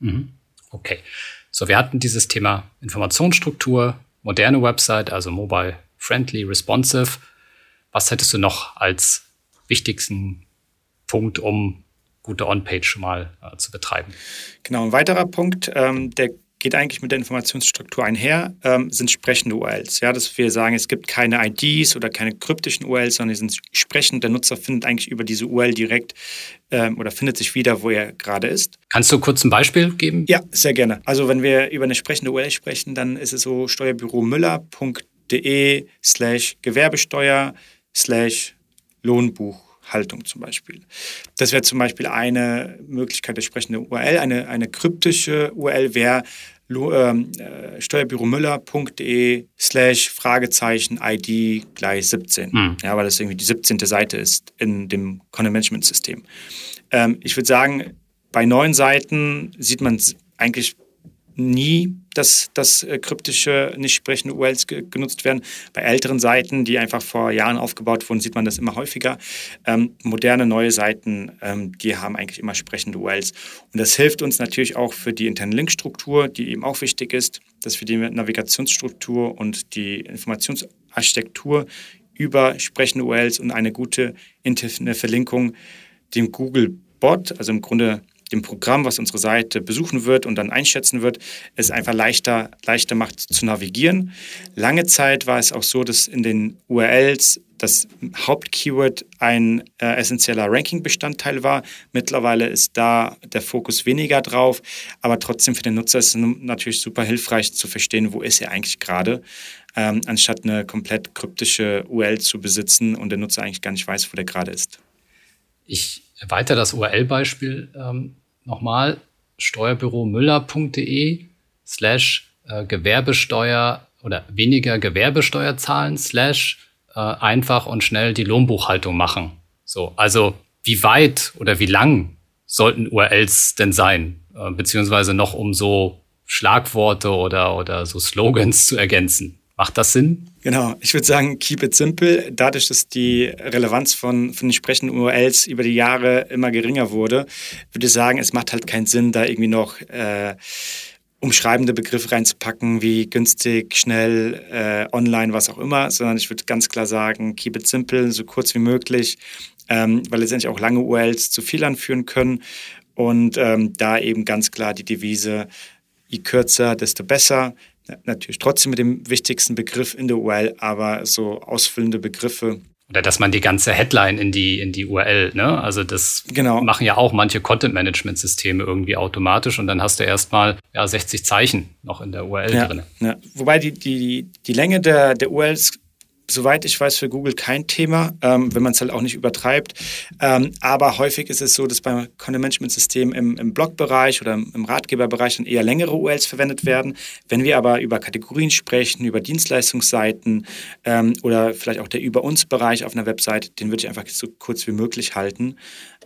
Mhm. Okay. So, wir hatten dieses Thema Informationsstruktur, moderne Website, also mobile friendly, responsive. Was hättest du noch als wichtigsten Punkt, um gute On-Page mal äh, zu betreiben? Genau, ein weiterer Punkt, ähm, der geht eigentlich mit der Informationsstruktur einher, ähm, sind sprechende URLs. Ja, dass wir sagen, es gibt keine IDs oder keine kryptischen URLs, sondern die sind sprechend. Der Nutzer findet eigentlich über diese URL direkt ähm, oder findet sich wieder, wo er gerade ist. Kannst du kurz ein Beispiel geben? Ja, sehr gerne. Also wenn wir über eine sprechende URL sprechen, dann ist es so steuerbüromüller.de slash Gewerbesteuer slash Lohnbuch. Haltung zum Beispiel. Das wäre zum Beispiel eine Möglichkeit der sprechenden URL. Eine, eine kryptische URL wäre ähm, äh, steuerbüromüller.de slash Fragezeichen ID gleich 17. Mhm. Ja, weil das irgendwie die 17. Seite ist in dem Content Management System. Ähm, ich würde sagen, bei neuen Seiten sieht man eigentlich nie, dass, dass äh, kryptische, nicht sprechende URLs ge genutzt werden. Bei älteren Seiten, die einfach vor Jahren aufgebaut wurden, sieht man das immer häufiger. Ähm, moderne, neue Seiten, ähm, die haben eigentlich immer sprechende URLs. Und das hilft uns natürlich auch für die interne Linkstruktur, die eben auch wichtig ist, dass wir die Navigationsstruktur und die Informationsarchitektur über sprechende URLs und eine gute interne Verlinkung dem Google Bot, also im Grunde dem Programm, was unsere Seite besuchen wird und dann einschätzen wird, es einfach leichter, leichter macht zu navigieren. Lange Zeit war es auch so, dass in den URLs das Hauptkeyword ein äh, essentieller Ranking-Bestandteil war. Mittlerweile ist da der Fokus weniger drauf, aber trotzdem für den Nutzer ist es natürlich super hilfreich zu verstehen, wo ist er eigentlich gerade, ähm, anstatt eine komplett kryptische URL zu besitzen und der Nutzer eigentlich gar nicht weiß, wo der gerade ist. Ich erweitere das URL-Beispiel ähm, nochmal steuerbüromüller.de slash äh, Gewerbesteuer oder weniger Gewerbesteuer zahlen slash äh, einfach und schnell die Lohnbuchhaltung machen. So, also wie weit oder wie lang sollten URLs denn sein? Äh, beziehungsweise noch um so Schlagworte oder, oder so Slogans zu ergänzen. Macht das Sinn? Genau, ich würde sagen, keep it simple. Dadurch, dass die Relevanz von, von entsprechenden URLs über die Jahre immer geringer wurde, würde ich sagen, es macht halt keinen Sinn, da irgendwie noch äh, umschreibende Begriffe reinzupacken, wie günstig, schnell, äh, online, was auch immer, sondern ich würde ganz klar sagen, keep it simple, so kurz wie möglich, ähm, weil letztendlich auch lange URLs zu Fehlern führen können. Und ähm, da eben ganz klar die Devise, je kürzer, desto besser. Natürlich trotzdem mit dem wichtigsten Begriff in der URL, aber so ausfüllende Begriffe oder dass man die ganze Headline in die, in die URL, ne? Also das genau. machen ja auch manche Content-Management-Systeme irgendwie automatisch und dann hast du erstmal ja, 60 Zeichen noch in der URL ja, drin. Ja. Wobei die, die, die Länge der, der URLs soweit ich weiß, für Google kein Thema, ähm, wenn man es halt auch nicht übertreibt. Ähm, aber häufig ist es so, dass beim Content-Management-System im, im Blogbereich oder im Ratgeberbereich dann eher längere URLs verwendet werden. Wenn wir aber über Kategorien sprechen, über Dienstleistungsseiten ähm, oder vielleicht auch der Über uns-Bereich auf einer Website, den würde ich einfach so kurz wie möglich halten,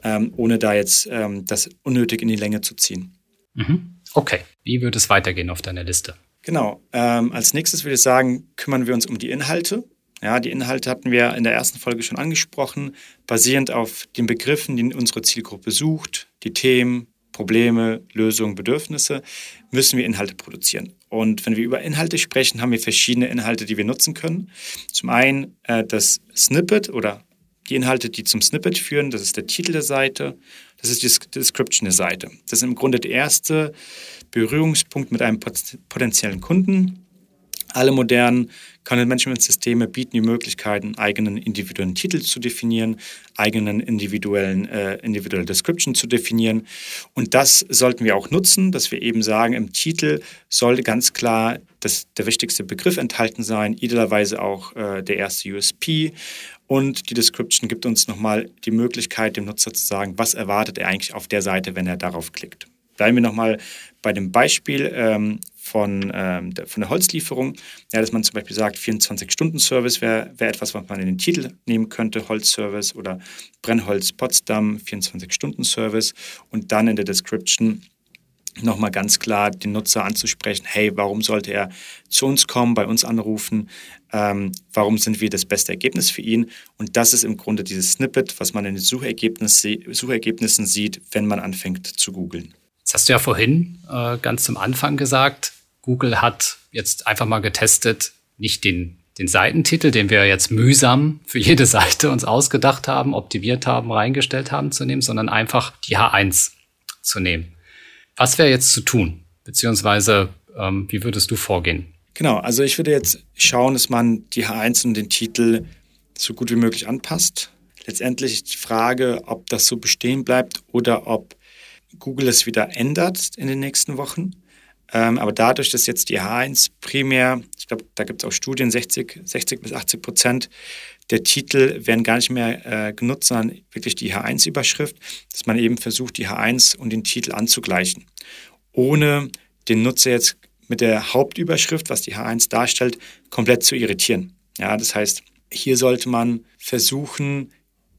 ähm, ohne da jetzt ähm, das unnötig in die Länge zu ziehen. Mhm. Okay, wie würde es weitergehen auf deiner Liste? Genau. Ähm, als nächstes würde ich sagen, kümmern wir uns um die Inhalte. Ja, die Inhalte hatten wir in der ersten Folge schon angesprochen, basierend auf den Begriffen, die unsere Zielgruppe sucht, die Themen, Probleme, Lösungen, Bedürfnisse, müssen wir Inhalte produzieren. Und wenn wir über Inhalte sprechen, haben wir verschiedene Inhalte, die wir nutzen können. Zum einen äh, das Snippet oder die Inhalte, die zum Snippet führen, das ist der Titel der Seite, das ist die Description der Seite. Das ist im Grunde der erste Berührungspunkt mit einem potenziellen Kunden. Alle modernen Content-Management-Systeme bieten die Möglichkeit, eigenen individuellen Titel zu definieren, eigenen individuellen äh, individuelle Description zu definieren. Und das sollten wir auch nutzen, dass wir eben sagen, im Titel sollte ganz klar das, der wichtigste Begriff enthalten sein, idealerweise auch äh, der erste USP. Und die Description gibt uns nochmal die Möglichkeit, dem Nutzer zu sagen, was erwartet er eigentlich auf der Seite, wenn er darauf klickt. Bleiben wir nochmal bei dem Beispiel ähm, von, ähm, der, von der Holzlieferung. Ja, dass man zum Beispiel sagt, 24-Stunden-Service wäre wär etwas, was man in den Titel nehmen könnte, Holzservice oder Brennholz Potsdam, 24-Stunden-Service und dann in der Description nochmal ganz klar den Nutzer anzusprechen, hey, warum sollte er zu uns kommen, bei uns anrufen, ähm, warum sind wir das beste Ergebnis für ihn und das ist im Grunde dieses Snippet, was man in den Suchergebnis, Suchergebnissen sieht, wenn man anfängt zu googeln. Das hast du ja vorhin äh, ganz zum Anfang gesagt. Google hat jetzt einfach mal getestet, nicht den, den Seitentitel, den wir jetzt mühsam für jede Seite uns ausgedacht haben, optimiert haben, reingestellt haben zu nehmen, sondern einfach die H1 zu nehmen. Was wäre jetzt zu tun? Beziehungsweise, ähm, wie würdest du vorgehen? Genau, also ich würde jetzt schauen, dass man die H1 und den Titel so gut wie möglich anpasst. Letztendlich die Frage, ob das so bestehen bleibt oder ob Google es wieder ändert in den nächsten Wochen. Ähm, aber dadurch, dass jetzt die H1 primär, ich glaube, da gibt es auch Studien, 60, 60 bis 80 Prozent der Titel werden gar nicht mehr äh, genutzt, sondern wirklich die H1-Überschrift, dass man eben versucht, die H1 und den Titel anzugleichen, ohne den Nutzer jetzt mit der Hauptüberschrift, was die H1 darstellt, komplett zu irritieren. Ja, das heißt, hier sollte man versuchen,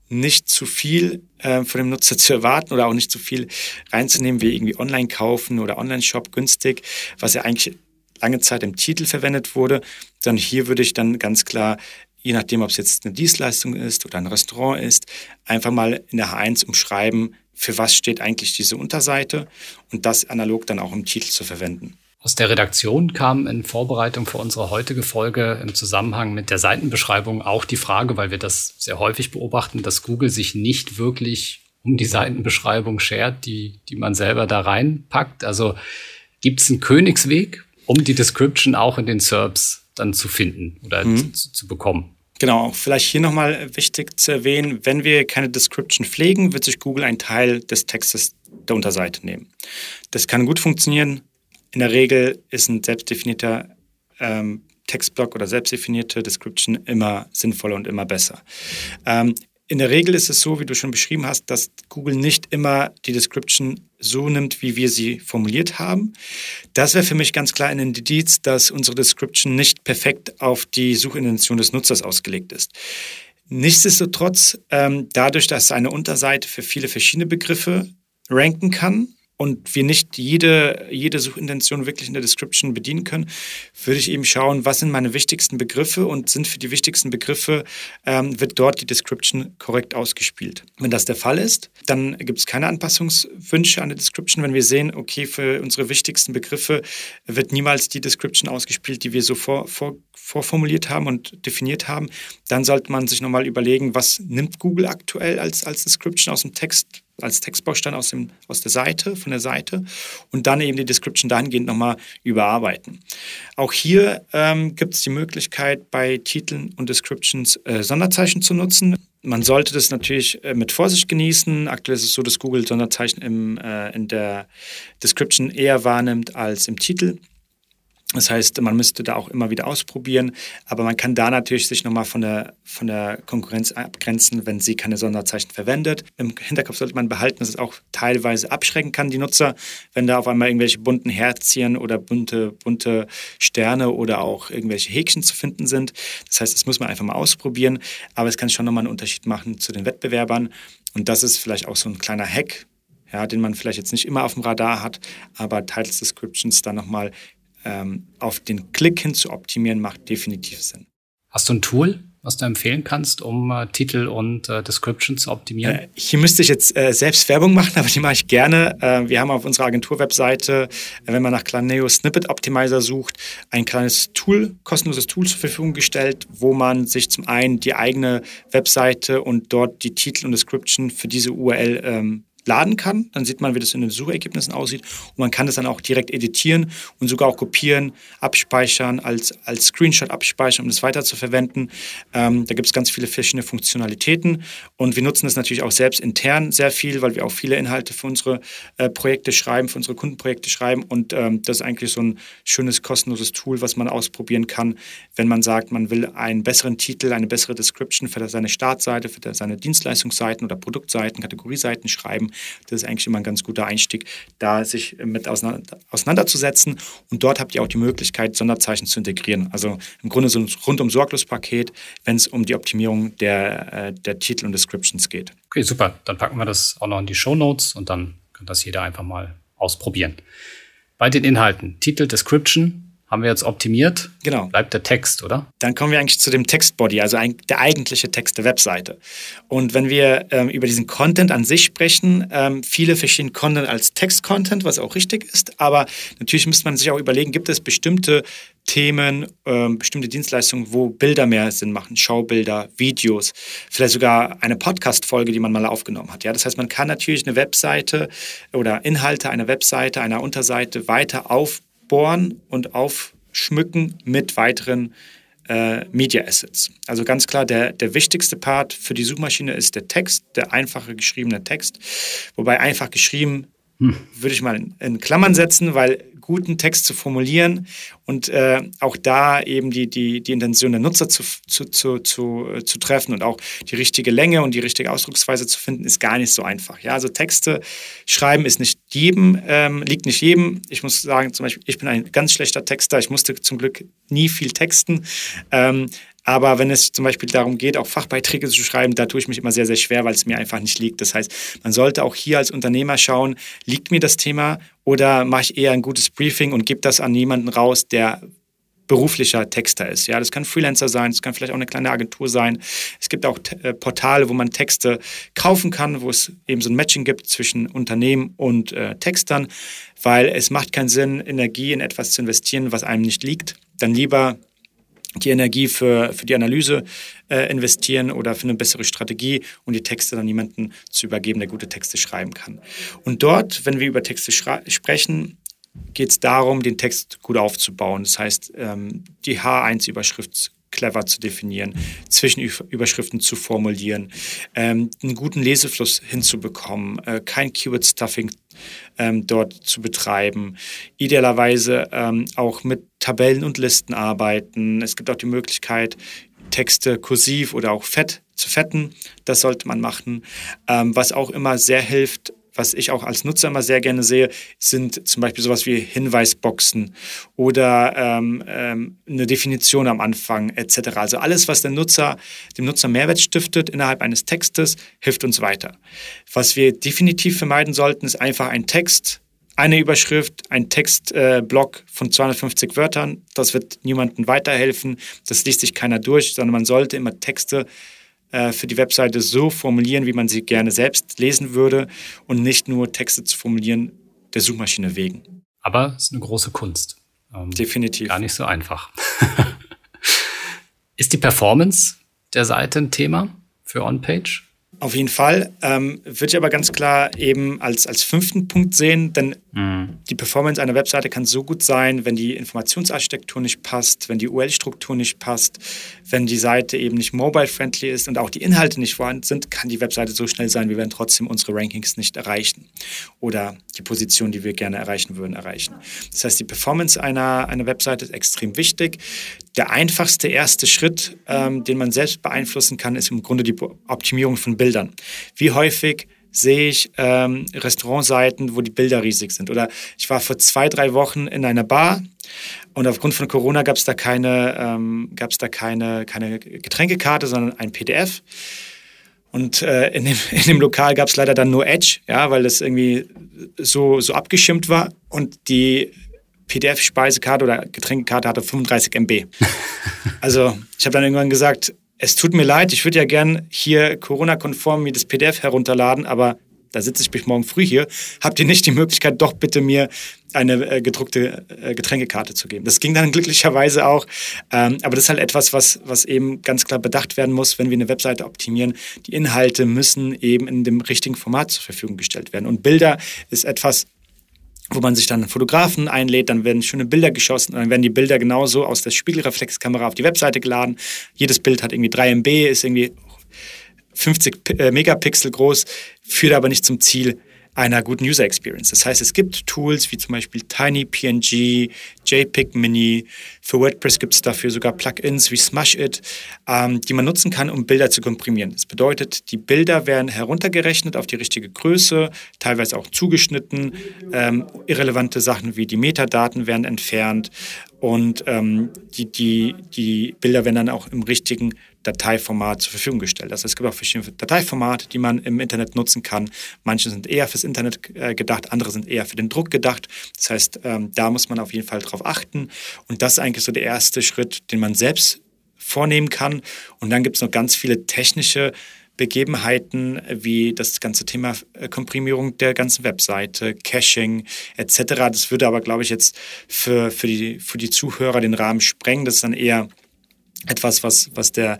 nicht zu viel äh, von dem Nutzer zu erwarten oder auch nicht zu viel reinzunehmen, wie irgendwie online kaufen oder Online-Shop günstig, was ja eigentlich lange Zeit im Titel verwendet wurde, sondern hier würde ich dann ganz klar, je nachdem, ob es jetzt eine Dienstleistung ist oder ein Restaurant ist, einfach mal in der H1 umschreiben, für was steht eigentlich diese Unterseite und das analog dann auch im Titel zu verwenden. Aus der Redaktion kam in Vorbereitung für unsere heutige Folge im Zusammenhang mit der Seitenbeschreibung auch die Frage, weil wir das sehr häufig beobachten, dass Google sich nicht wirklich um die Seitenbeschreibung schert, die, die man selber da reinpackt. Also gibt es einen Königsweg, um die Description auch in den SERPs dann zu finden oder mhm. zu, zu bekommen? Genau, vielleicht hier nochmal wichtig zu erwähnen, wenn wir keine Description pflegen, wird sich Google einen Teil des Textes der Unterseite nehmen. Das kann gut funktionieren, in der Regel ist ein selbstdefinierter ähm, Textblock oder selbstdefinierte Description immer sinnvoller und immer besser. Ähm, in der Regel ist es so, wie du schon beschrieben hast, dass Google nicht immer die Description so nimmt, wie wir sie formuliert haben. Das wäre für mich ganz klar ein Indiz, dass unsere Description nicht perfekt auf die Suchintention des Nutzers ausgelegt ist. Nichtsdestotrotz, ähm, dadurch, dass eine Unterseite für viele verschiedene Begriffe ranken kann, und wir nicht jede, jede Suchintention wirklich in der Description bedienen können, würde ich eben schauen, was sind meine wichtigsten Begriffe und sind für die wichtigsten Begriffe, ähm, wird dort die Description korrekt ausgespielt. Wenn das der Fall ist, dann gibt es keine Anpassungswünsche an der Description. Wenn wir sehen, okay, für unsere wichtigsten Begriffe wird niemals die Description ausgespielt, die wir so vor, vor, vorformuliert haben und definiert haben, dann sollte man sich nochmal überlegen, was nimmt Google aktuell als, als Description aus dem Text als Textbaustein aus, dem, aus der Seite, von der Seite und dann eben die Description dahingehend nochmal überarbeiten. Auch hier ähm, gibt es die Möglichkeit, bei Titeln und Descriptions äh, Sonderzeichen zu nutzen. Man sollte das natürlich äh, mit Vorsicht genießen. Aktuell ist es so, dass Google Sonderzeichen im, äh, in der Description eher wahrnimmt als im Titel. Das heißt, man müsste da auch immer wieder ausprobieren, aber man kann da natürlich sich nochmal von der, von der Konkurrenz abgrenzen, wenn sie keine Sonderzeichen verwendet. Im Hinterkopf sollte man behalten, dass es auch teilweise abschrecken kann, die Nutzer, wenn da auf einmal irgendwelche bunten Herzchen oder bunte, bunte Sterne oder auch irgendwelche Häkchen zu finden sind. Das heißt, das muss man einfach mal ausprobieren, aber es kann schon nochmal einen Unterschied machen zu den Wettbewerbern. Und das ist vielleicht auch so ein kleiner Hack, ja, den man vielleicht jetzt nicht immer auf dem Radar hat, aber Titles Descriptions dann nochmal ähm, auf den Klick hin zu optimieren, macht definitiv Sinn. Hast du ein Tool, was du empfehlen kannst, um äh, Titel und äh, Description zu optimieren? Äh, hier müsste ich jetzt äh, selbst Werbung machen, aber die mache ich gerne. Äh, wir haben auf unserer Agentur-Webseite, äh, wenn man nach Claneo Snippet Optimizer sucht, ein kleines Tool, kostenloses Tool zur Verfügung gestellt, wo man sich zum einen die eigene Webseite und dort die Titel und Description für diese URL ähm, laden kann. Dann sieht man, wie das in den Suchergebnissen aussieht. Und man kann das dann auch direkt editieren und sogar auch kopieren, abspeichern, als, als Screenshot abspeichern, um das weiter zu verwenden. Ähm, da gibt es ganz viele verschiedene Funktionalitäten. Und wir nutzen das natürlich auch selbst intern sehr viel, weil wir auch viele Inhalte für unsere äh, Projekte schreiben, für unsere Kundenprojekte schreiben. Und ähm, das ist eigentlich so ein schönes, kostenloses Tool, was man ausprobieren kann, wenn man sagt, man will einen besseren Titel, eine bessere Description für seine Startseite, für seine Dienstleistungsseiten oder Produktseiten, Kategorieseiten schreiben das ist eigentlich immer ein ganz guter Einstieg, da sich mit auseinanderzusetzen. Und dort habt ihr auch die Möglichkeit, Sonderzeichen zu integrieren. Also im Grunde so ein rundum sorglos Paket, wenn es um die Optimierung der, äh, der Titel und Descriptions geht. Okay, super. Dann packen wir das auch noch in die Show Notes und dann kann das jeder einfach mal ausprobieren. Bei den Inhalten, Titel, Description, haben wir jetzt optimiert. Genau. Bleibt der Text, oder? Dann kommen wir eigentlich zu dem Textbody, also ein, der eigentliche Text der Webseite. Und wenn wir ähm, über diesen Content an sich sprechen, ähm, viele verstehen Content als Text-Content, was auch richtig ist. Aber natürlich müsste man sich auch überlegen, gibt es bestimmte Themen, ähm, bestimmte Dienstleistungen, wo Bilder mehr Sinn machen, Schaubilder, Videos, vielleicht sogar eine Podcast-Folge, die man mal aufgenommen hat. Ja, das heißt, man kann natürlich eine Webseite oder Inhalte einer Webseite, einer Unterseite weiter aufbauen bohren und aufschmücken mit weiteren äh, Media Assets. Also ganz klar, der, der wichtigste Part für die Suchmaschine ist der Text, der einfache geschriebene Text. Wobei einfach geschrieben hm. würde ich mal in, in Klammern setzen, weil guten Text zu formulieren und äh, auch da eben die, die, die Intention der Nutzer zu, zu, zu, zu, äh, zu treffen und auch die richtige Länge und die richtige Ausdrucksweise zu finden, ist gar nicht so einfach. Ja, also Texte schreiben ist nicht jedem, ähm, liegt nicht jedem. Ich muss sagen, zum Beispiel, ich bin ein ganz schlechter Texter. Ich musste zum Glück nie viel texten. Ähm, aber wenn es zum Beispiel darum geht, auch Fachbeiträge zu schreiben, da tue ich mich immer sehr, sehr schwer, weil es mir einfach nicht liegt. Das heißt, man sollte auch hier als Unternehmer schauen, liegt mir das Thema oder mache ich eher ein gutes Briefing und gebe das an jemanden raus, der beruflicher Texter ist. Ja, das kann Freelancer sein, es kann vielleicht auch eine kleine Agentur sein. Es gibt auch äh, Portale, wo man Texte kaufen kann, wo es eben so ein Matching gibt zwischen Unternehmen und äh, Textern, weil es macht keinen Sinn, Energie in etwas zu investieren, was einem nicht liegt. Dann lieber die Energie für, für die Analyse äh, investieren oder für eine bessere Strategie und die Texte dann jemanden zu übergeben, der gute Texte schreiben kann. Und dort, wenn wir über Texte sprechen, geht es darum, den Text gut aufzubauen. Das heißt, ähm, die H1-Überschrift clever zu definieren, Zwischenüberschriften zu formulieren, ähm, einen guten Lesefluss hinzubekommen, äh, kein Keyword-Stuffing ähm, dort zu betreiben, idealerweise ähm, auch mit Tabellen und Listen arbeiten. Es gibt auch die Möglichkeit, Texte kursiv oder auch fett zu fetten. Das sollte man machen. Ähm, was auch immer sehr hilft, was ich auch als Nutzer immer sehr gerne sehe, sind zum Beispiel sowas wie Hinweisboxen oder ähm, ähm, eine Definition am Anfang etc. Also alles, was der Nutzer, dem Nutzer Mehrwert stiftet innerhalb eines Textes, hilft uns weiter. Was wir definitiv vermeiden sollten, ist einfach ein Text eine Überschrift, ein Textblock äh, von 250 Wörtern. Das wird niemandem weiterhelfen. Das liest sich keiner durch, sondern man sollte immer Texte äh, für die Webseite so formulieren, wie man sie gerne selbst lesen würde und nicht nur Texte zu formulieren der Suchmaschine wegen. Aber es ist eine große Kunst. Ähm, Definitiv. Gar nicht so einfach. ist die Performance der Seite ein Thema für OnPage? Auf jeden Fall. Ähm, würde ich aber ganz klar eben als, als fünften Punkt sehen, denn mhm. die Performance einer Webseite kann so gut sein, wenn die Informationsarchitektur nicht passt, wenn die URL-Struktur nicht passt, wenn die Seite eben nicht mobile-friendly ist und auch die Inhalte nicht vorhanden sind, kann die Webseite so schnell sein, wir werden trotzdem unsere Rankings nicht erreichen oder die Position, die wir gerne erreichen würden, erreichen. Das heißt, die Performance einer, einer Webseite ist extrem wichtig. Der einfachste erste Schritt, ähm, den man selbst beeinflussen kann, ist im Grunde die Optimierung von Bildern. Wie häufig sehe ich ähm, Restaurantseiten, wo die Bilder riesig sind. Oder ich war vor zwei, drei Wochen in einer Bar und aufgrund von Corona gab es da keine, ähm, gab's da keine, keine Getränkekarte, sondern ein PDF. Und äh, in, dem, in dem Lokal gab es leider dann nur Edge, ja, weil das irgendwie so, so abgeschirmt war. Und die PDF-Speisekarte oder Getränkekarte hatte 35 MB. also ich habe dann irgendwann gesagt, es tut mir leid, ich würde ja gern hier Corona-konform mir das PDF herunterladen, aber da sitze ich bis morgen früh hier. Habt ihr nicht die Möglichkeit, doch bitte mir eine äh, gedruckte äh, Getränkekarte zu geben? Das ging dann glücklicherweise auch. Ähm, aber das ist halt etwas, was, was eben ganz klar bedacht werden muss, wenn wir eine Webseite optimieren. Die Inhalte müssen eben in dem richtigen Format zur Verfügung gestellt werden. Und Bilder ist etwas, wo man sich dann Fotografen einlädt, dann werden schöne Bilder geschossen dann werden die Bilder genauso aus der Spiegelreflexkamera auf die Webseite geladen. Jedes Bild hat irgendwie 3 MB, ist irgendwie 50 äh, Megapixel groß, führt aber nicht zum Ziel, einer guten User Experience. Das heißt, es gibt Tools wie zum Beispiel TinyPNG, JPEG Mini. Für WordPress gibt es dafür sogar Plugins wie Smashit, ähm, die man nutzen kann, um Bilder zu komprimieren. Das bedeutet, die Bilder werden heruntergerechnet auf die richtige Größe, teilweise auch zugeschnitten. Ähm, irrelevante Sachen wie die Metadaten werden entfernt und ähm, die, die, die Bilder werden dann auch im richtigen Dateiformat zur Verfügung gestellt. Also es gibt auch verschiedene Dateiformate, die man im Internet nutzen kann. Manche sind eher fürs Internet äh, gedacht, andere sind eher für den Druck gedacht. Das heißt, ähm, da muss man auf jeden Fall drauf achten. Und das ist eigentlich so der erste Schritt, den man selbst vornehmen kann. Und dann gibt es noch ganz viele technische Begebenheiten wie das ganze Thema äh, Komprimierung der ganzen Webseite, Caching etc. Das würde aber, glaube ich, jetzt für, für, die, für die Zuhörer den Rahmen sprengen. Das ist dann eher etwas, was, was der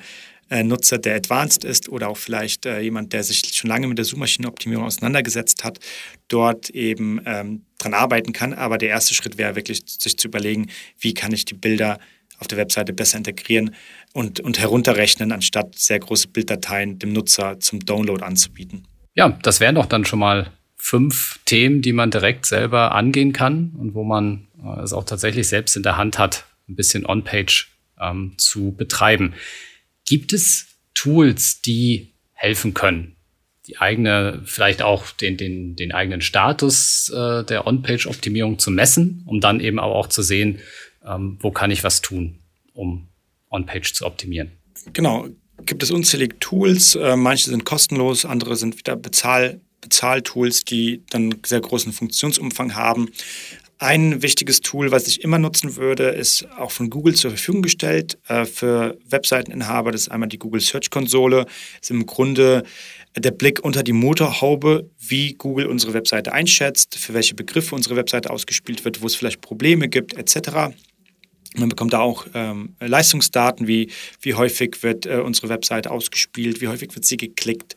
äh, Nutzer, der advanced ist oder auch vielleicht äh, jemand, der sich schon lange mit der Suchmaschinenoptimierung auseinandergesetzt hat, dort eben ähm, dran arbeiten kann. Aber der erste Schritt wäre wirklich, sich zu überlegen, wie kann ich die Bilder auf der Webseite besser integrieren und, und herunterrechnen, anstatt sehr große Bilddateien dem Nutzer zum Download anzubieten. Ja, das wären doch dann schon mal fünf Themen, die man direkt selber angehen kann und wo man äh, es auch tatsächlich selbst in der Hand hat, ein bisschen On-Page ähm, zu betreiben. Gibt es Tools, die helfen können? Die eigene, vielleicht auch den, den, den eigenen Status äh, der On-Page-Optimierung zu messen, um dann eben aber auch zu sehen, ähm, wo kann ich was tun, um On-Page zu optimieren. Genau, gibt es unzählige Tools. Äh, manche sind kostenlos, andere sind wieder Bezahl Bezahltools, die dann sehr großen Funktionsumfang haben. Ein wichtiges Tool, was ich immer nutzen würde, ist auch von Google zur Verfügung gestellt äh, für Webseiteninhaber. Das ist einmal die Google Search Konsole. Ist im Grunde der Blick unter die Motorhaube, wie Google unsere Webseite einschätzt, für welche Begriffe unsere Webseite ausgespielt wird, wo es vielleicht Probleme gibt, etc. Man bekommt da auch ähm, Leistungsdaten, wie, wie häufig wird äh, unsere Webseite ausgespielt, wie häufig wird sie geklickt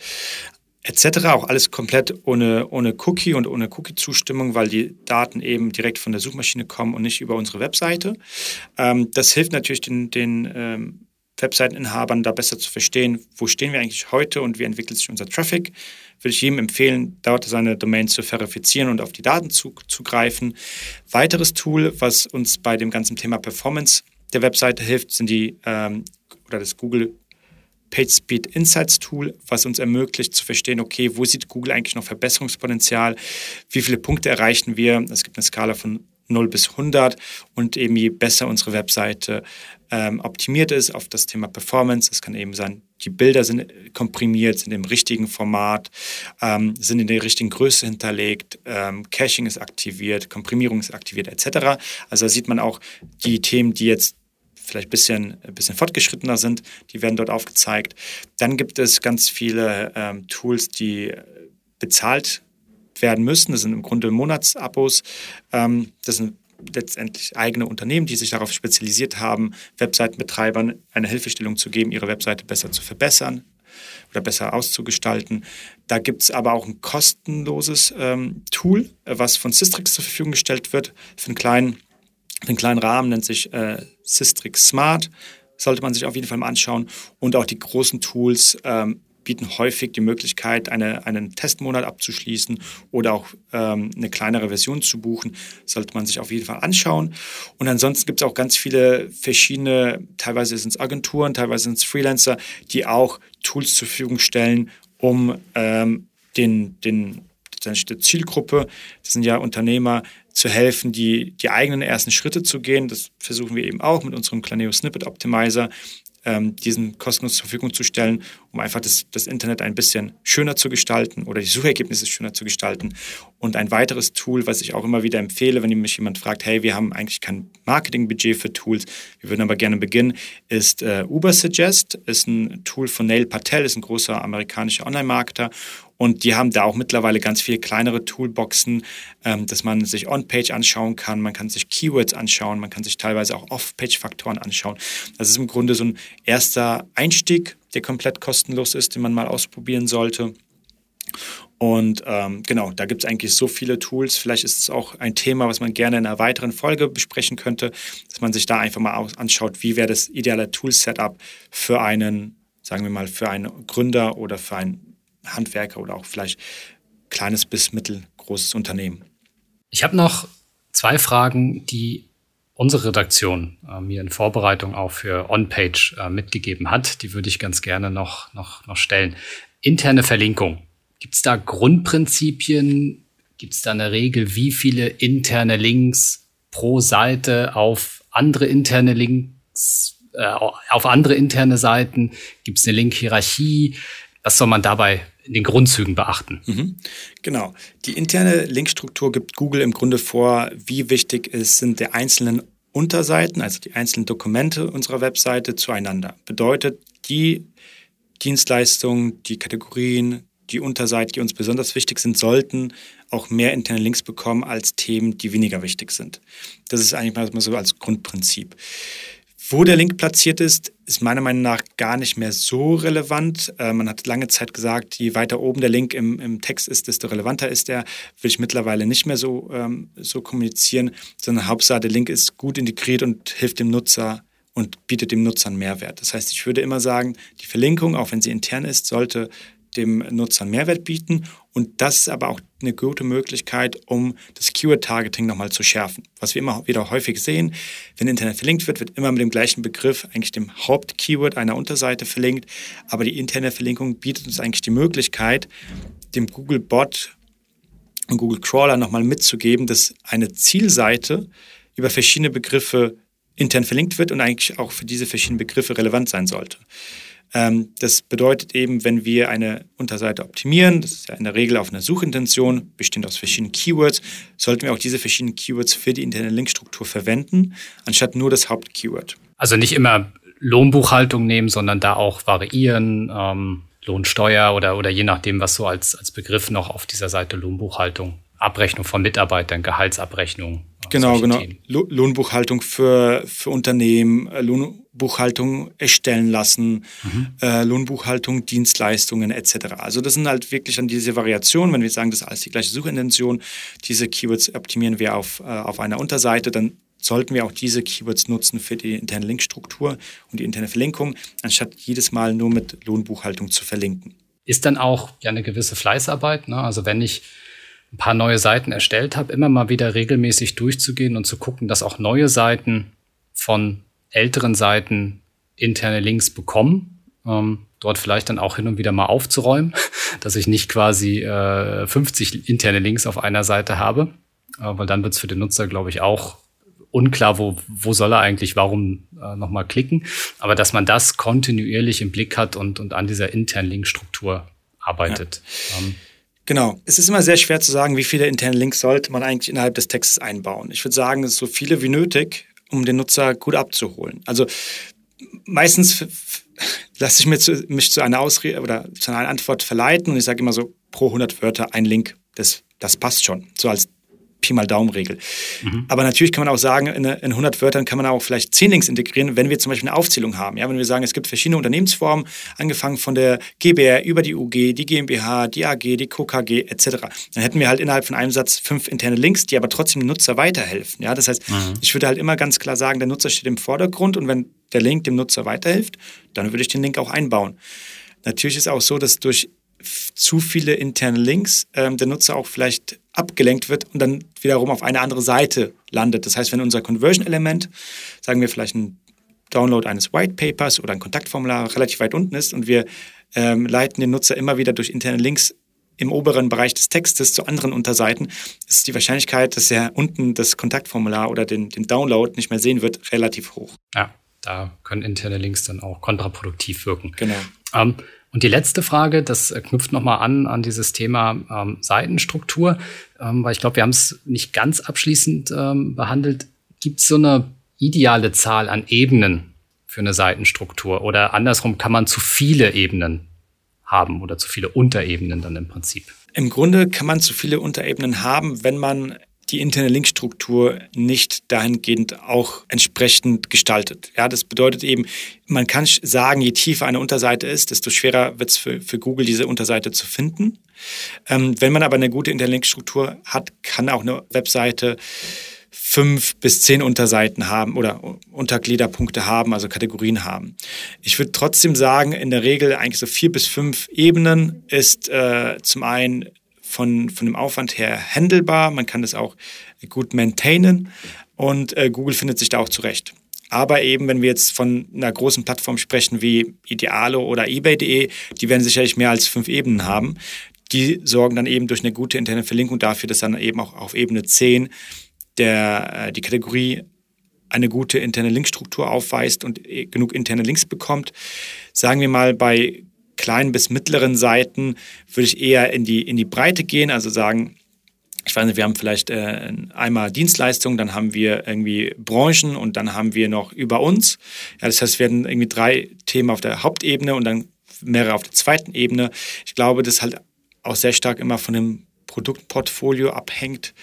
etc. Auch alles komplett ohne, ohne Cookie und ohne Cookie-Zustimmung, weil die Daten eben direkt von der Suchmaschine kommen und nicht über unsere Webseite. Ähm, das hilft natürlich den, den ähm, Webseiteninhabern da besser zu verstehen, wo stehen wir eigentlich heute und wie entwickelt sich unser Traffic. Würde ich jedem empfehlen, dort seine Domain zu verifizieren und auf die Daten zu, zu greifen. Weiteres Tool, was uns bei dem ganzen Thema Performance der Webseite hilft, sind die ähm, oder das Google PageSpeed Insights Tool, was uns ermöglicht zu verstehen, okay, wo sieht Google eigentlich noch Verbesserungspotenzial, wie viele Punkte erreichen wir. Es gibt eine Skala von 0 bis 100 und eben je besser unsere Webseite ähm, optimiert ist auf das Thema Performance, es kann eben sein die Bilder sind komprimiert, sind im richtigen Format, ähm, sind in der richtigen Größe hinterlegt, ähm, Caching ist aktiviert, Komprimierung ist aktiviert, etc. Also da sieht man auch die Themen, die jetzt vielleicht ein bisschen, ein bisschen fortgeschrittener sind, die werden dort aufgezeigt. Dann gibt es ganz viele ähm, Tools, die bezahlt werden müssen. Das sind im Grunde Monatsabos. Ähm, das sind letztendlich eigene Unternehmen, die sich darauf spezialisiert haben, Webseitenbetreibern eine Hilfestellung zu geben, ihre Webseite besser zu verbessern oder besser auszugestalten. Da gibt es aber auch ein kostenloses ähm, Tool, was von Systrix zur Verfügung gestellt wird. Für einen kleinen, einen kleinen Rahmen nennt sich äh, Systrix Smart. Sollte man sich auf jeden Fall mal anschauen. Und auch die großen Tools ähm, bieten häufig die Möglichkeit, eine, einen Testmonat abzuschließen oder auch ähm, eine kleinere Version zu buchen. Sollte man sich auf jeden Fall anschauen. Und ansonsten gibt es auch ganz viele verschiedene, teilweise sind es Agenturen, teilweise sind es Freelancer, die auch Tools zur Verfügung stellen, um ähm, den, den, die Zielgruppe, das sind ja Unternehmer, zu helfen, die, die eigenen ersten Schritte zu gehen. Das versuchen wir eben auch mit unserem Planeo Snippet Optimizer, ähm, diesen kostenlos zur Verfügung zu stellen, um einfach das, das Internet ein bisschen schöner zu gestalten oder die Suchergebnisse schöner zu gestalten. Und ein weiteres Tool, was ich auch immer wieder empfehle, wenn mich jemand fragt, hey, wir haben eigentlich kein Marketingbudget für Tools, wir würden aber gerne beginnen, ist äh, Ubersuggest, ist ein Tool von Neil Patel, ist ein großer amerikanischer Online-Marketer und die haben da auch mittlerweile ganz viele kleinere Toolboxen, ähm, dass man sich On-Page anschauen kann, man kann sich Keywords anschauen, man kann sich teilweise auch Off-Page-Faktoren anschauen. Das ist im Grunde so ein erster Einstieg, der komplett kostenlos ist, den man mal ausprobieren sollte. Und ähm, genau, da gibt es eigentlich so viele Tools. Vielleicht ist es auch ein Thema, was man gerne in einer weiteren Folge besprechen könnte, dass man sich da einfach mal anschaut, wie wäre das ideale Tool-Setup für einen, sagen wir mal, für einen Gründer oder für einen Handwerker oder auch vielleicht kleines bis mittelgroßes Unternehmen. Ich habe noch zwei Fragen, die unsere Redaktion äh, mir in Vorbereitung auch für On-Page äh, mitgegeben hat. Die würde ich ganz gerne noch, noch, noch stellen. Interne Verlinkung. Gibt es da Grundprinzipien? Gibt es da eine Regel, wie viele interne Links pro Seite auf andere interne Links, äh, auf andere interne Seiten? Gibt es eine Link-Hierarchie? Was soll man dabei in den Grundzügen beachten? Mhm. Genau. Die interne Linkstruktur gibt Google im Grunde vor, wie wichtig es sind der einzelnen Unterseiten, also die einzelnen Dokumente unserer Webseite zueinander. Bedeutet, die Dienstleistungen, die Kategorien, die Unterseiten, die uns besonders wichtig sind, sollten auch mehr interne Links bekommen als Themen, die weniger wichtig sind. Das ist eigentlich mal so als Grundprinzip. Wo der Link platziert ist, ist meiner Meinung nach gar nicht mehr so relevant. Äh, man hat lange Zeit gesagt, je weiter oben der Link im, im Text ist, desto relevanter ist er. Will ich mittlerweile nicht mehr so, ähm, so kommunizieren, sondern Hauptsache der Link ist gut integriert und hilft dem Nutzer und bietet dem Nutzer einen Mehrwert. Das heißt, ich würde immer sagen, die Verlinkung, auch wenn sie intern ist, sollte dem Nutzer Mehrwert bieten. Und das ist aber auch eine gute Möglichkeit, um das Keyword-Targeting nochmal zu schärfen. Was wir immer wieder häufig sehen, wenn Internet verlinkt wird, wird immer mit dem gleichen Begriff, eigentlich dem Haupt-Keyword einer Unterseite verlinkt. Aber die interne Verlinkung bietet uns eigentlich die Möglichkeit, dem Google-Bot und Google Crawler nochmal mitzugeben, dass eine Zielseite über verschiedene Begriffe intern verlinkt wird und eigentlich auch für diese verschiedenen Begriffe relevant sein sollte. Ähm, das bedeutet eben, wenn wir eine Unterseite optimieren, das ist ja in der Regel auf einer Suchintention, bestehend aus verschiedenen Keywords, sollten wir auch diese verschiedenen Keywords für die interne Linkstruktur verwenden, anstatt nur das Hauptkeyword. Also nicht immer Lohnbuchhaltung nehmen, sondern da auch variieren, ähm, Lohnsteuer oder, oder je nachdem, was so als, als Begriff noch auf dieser Seite Lohnbuchhaltung Abrechnung von Mitarbeitern, Gehaltsabrechnung. Genau, genau. Themen. Lohnbuchhaltung für, für Unternehmen, äh, Lohnbuchhaltung erstellen lassen, mhm. äh, Lohnbuchhaltung, Dienstleistungen etc. Also das sind halt wirklich dann diese Variationen, wenn wir sagen, das ist alles die gleiche Suchintention, diese Keywords optimieren wir auf, äh, auf einer Unterseite, dann sollten wir auch diese Keywords nutzen für die interne Linkstruktur und die interne Verlinkung, anstatt jedes Mal nur mit Lohnbuchhaltung zu verlinken. Ist dann auch ja eine gewisse Fleißarbeit. Ne? Also wenn ich ein paar neue Seiten erstellt habe, immer mal wieder regelmäßig durchzugehen und zu gucken, dass auch neue Seiten von älteren Seiten interne Links bekommen. Ähm, dort vielleicht dann auch hin und wieder mal aufzuräumen, dass ich nicht quasi äh, 50 interne Links auf einer Seite habe, äh, weil dann wird es für den Nutzer, glaube ich, auch unklar, wo, wo soll er eigentlich, warum äh, nochmal klicken. Aber dass man das kontinuierlich im Blick hat und, und an dieser internen Linkstruktur arbeitet. Ja. Ähm, Genau. Es ist immer sehr schwer zu sagen, wie viele interne Links sollte man eigentlich innerhalb des Textes einbauen. Ich würde sagen, so viele wie nötig, um den Nutzer gut abzuholen. Also meistens lasse ich mir zu, mich zu einer Ausrede oder zu einer Antwort verleiten und ich sage immer so pro 100 Wörter ein Link. Das, das passt schon. So als Pi mal Daumen-Regel. Mhm. Aber natürlich kann man auch sagen, in, in 100 Wörtern kann man auch vielleicht 10 Links integrieren, wenn wir zum Beispiel eine Aufzählung haben. Ja, wenn wir sagen, es gibt verschiedene Unternehmensformen, angefangen von der GBR über die UG, die GmbH, die AG, die KKG etc. Dann hätten wir halt innerhalb von einem Satz fünf interne Links, die aber trotzdem dem Nutzer weiterhelfen. Ja, das heißt, mhm. ich würde halt immer ganz klar sagen, der Nutzer steht im Vordergrund und wenn der Link dem Nutzer weiterhilft, dann würde ich den Link auch einbauen. Natürlich ist es auch so, dass durch zu viele interne Links ähm, der Nutzer auch vielleicht abgelenkt wird und dann wiederum auf eine andere Seite landet. Das heißt, wenn unser Conversion-Element, sagen wir vielleicht ein Download eines White Papers oder ein Kontaktformular relativ weit unten ist und wir ähm, leiten den Nutzer immer wieder durch interne Links im oberen Bereich des Textes zu anderen Unterseiten, ist die Wahrscheinlichkeit, dass er unten das Kontaktformular oder den, den Download nicht mehr sehen wird, relativ hoch. Ja, da können interne Links dann auch kontraproduktiv wirken. Genau. Ähm, und die letzte Frage, das knüpft nochmal an an dieses Thema ähm, Seitenstruktur, ähm, weil ich glaube, wir haben es nicht ganz abschließend ähm, behandelt. Gibt es so eine ideale Zahl an Ebenen für eine Seitenstruktur? Oder andersrum, kann man zu viele Ebenen haben oder zu viele Unterebenen dann im Prinzip? Im Grunde kann man zu viele Unterebenen haben, wenn man die interne Linkstruktur nicht dahingehend auch entsprechend gestaltet. Ja, das bedeutet eben, man kann sagen, je tiefer eine Unterseite ist, desto schwerer wird es für, für Google, diese Unterseite zu finden. Ähm, wenn man aber eine gute interne Linkstruktur hat, kann auch eine Webseite fünf bis zehn Unterseiten haben oder Untergliederpunkte haben, also Kategorien haben. Ich würde trotzdem sagen, in der Regel eigentlich so vier bis fünf Ebenen ist äh, zum einen von, von dem Aufwand her handelbar. Man kann das auch gut maintainen und äh, Google findet sich da auch zurecht. Aber eben, wenn wir jetzt von einer großen Plattform sprechen wie Idealo oder eBay.de, die werden sicherlich mehr als fünf Ebenen haben. Die sorgen dann eben durch eine gute interne Verlinkung dafür, dass dann eben auch auf Ebene 10 der, äh, die Kategorie eine gute interne Linkstruktur aufweist und äh, genug interne Links bekommt. Sagen wir mal, bei kleinen bis mittleren Seiten würde ich eher in die, in die Breite gehen, also sagen, ich weiß nicht, wir haben vielleicht äh, einmal Dienstleistungen, dann haben wir irgendwie Branchen und dann haben wir noch über uns. Ja, das heißt, wir werden irgendwie drei Themen auf der Hauptebene und dann mehrere auf der zweiten Ebene. Ich glaube, das halt auch sehr stark immer von dem Produktportfolio abhängt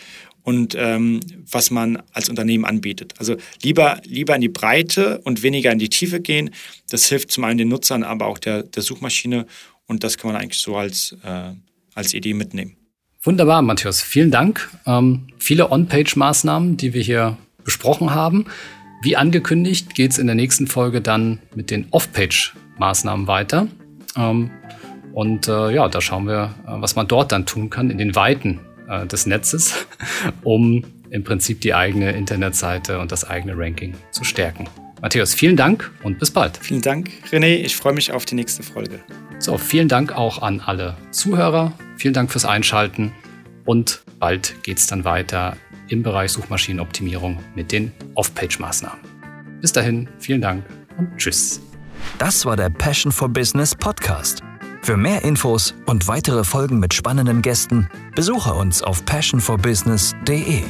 und ähm, was man als Unternehmen anbietet. Also lieber, lieber in die Breite und weniger in die Tiefe gehen. Das hilft zum einen den Nutzern, aber auch der, der Suchmaschine und das kann man eigentlich so als, äh, als Idee mitnehmen. Wunderbar, Matthias. Vielen Dank. Ähm, viele On-Page-Maßnahmen, die wir hier besprochen haben. Wie angekündigt, geht es in der nächsten Folge dann mit den Off-Page-Maßnahmen weiter. Ähm, und äh, ja, da schauen wir, äh, was man dort dann tun kann in den Weiten äh, des Netzes, um im Prinzip die eigene Internetseite und das eigene Ranking zu stärken. Matthäus, vielen Dank und bis bald. Vielen Dank, René. Ich freue mich auf die nächste Folge. So, vielen Dank auch an alle Zuhörer. Vielen Dank fürs Einschalten und bald geht es dann weiter im Bereich Suchmaschinenoptimierung mit den Off-Page-Maßnahmen. Bis dahin, vielen Dank und tschüss. Das war der Passion for Business Podcast. Für mehr Infos und weitere Folgen mit spannenden Gästen besuche uns auf passionforbusiness.de.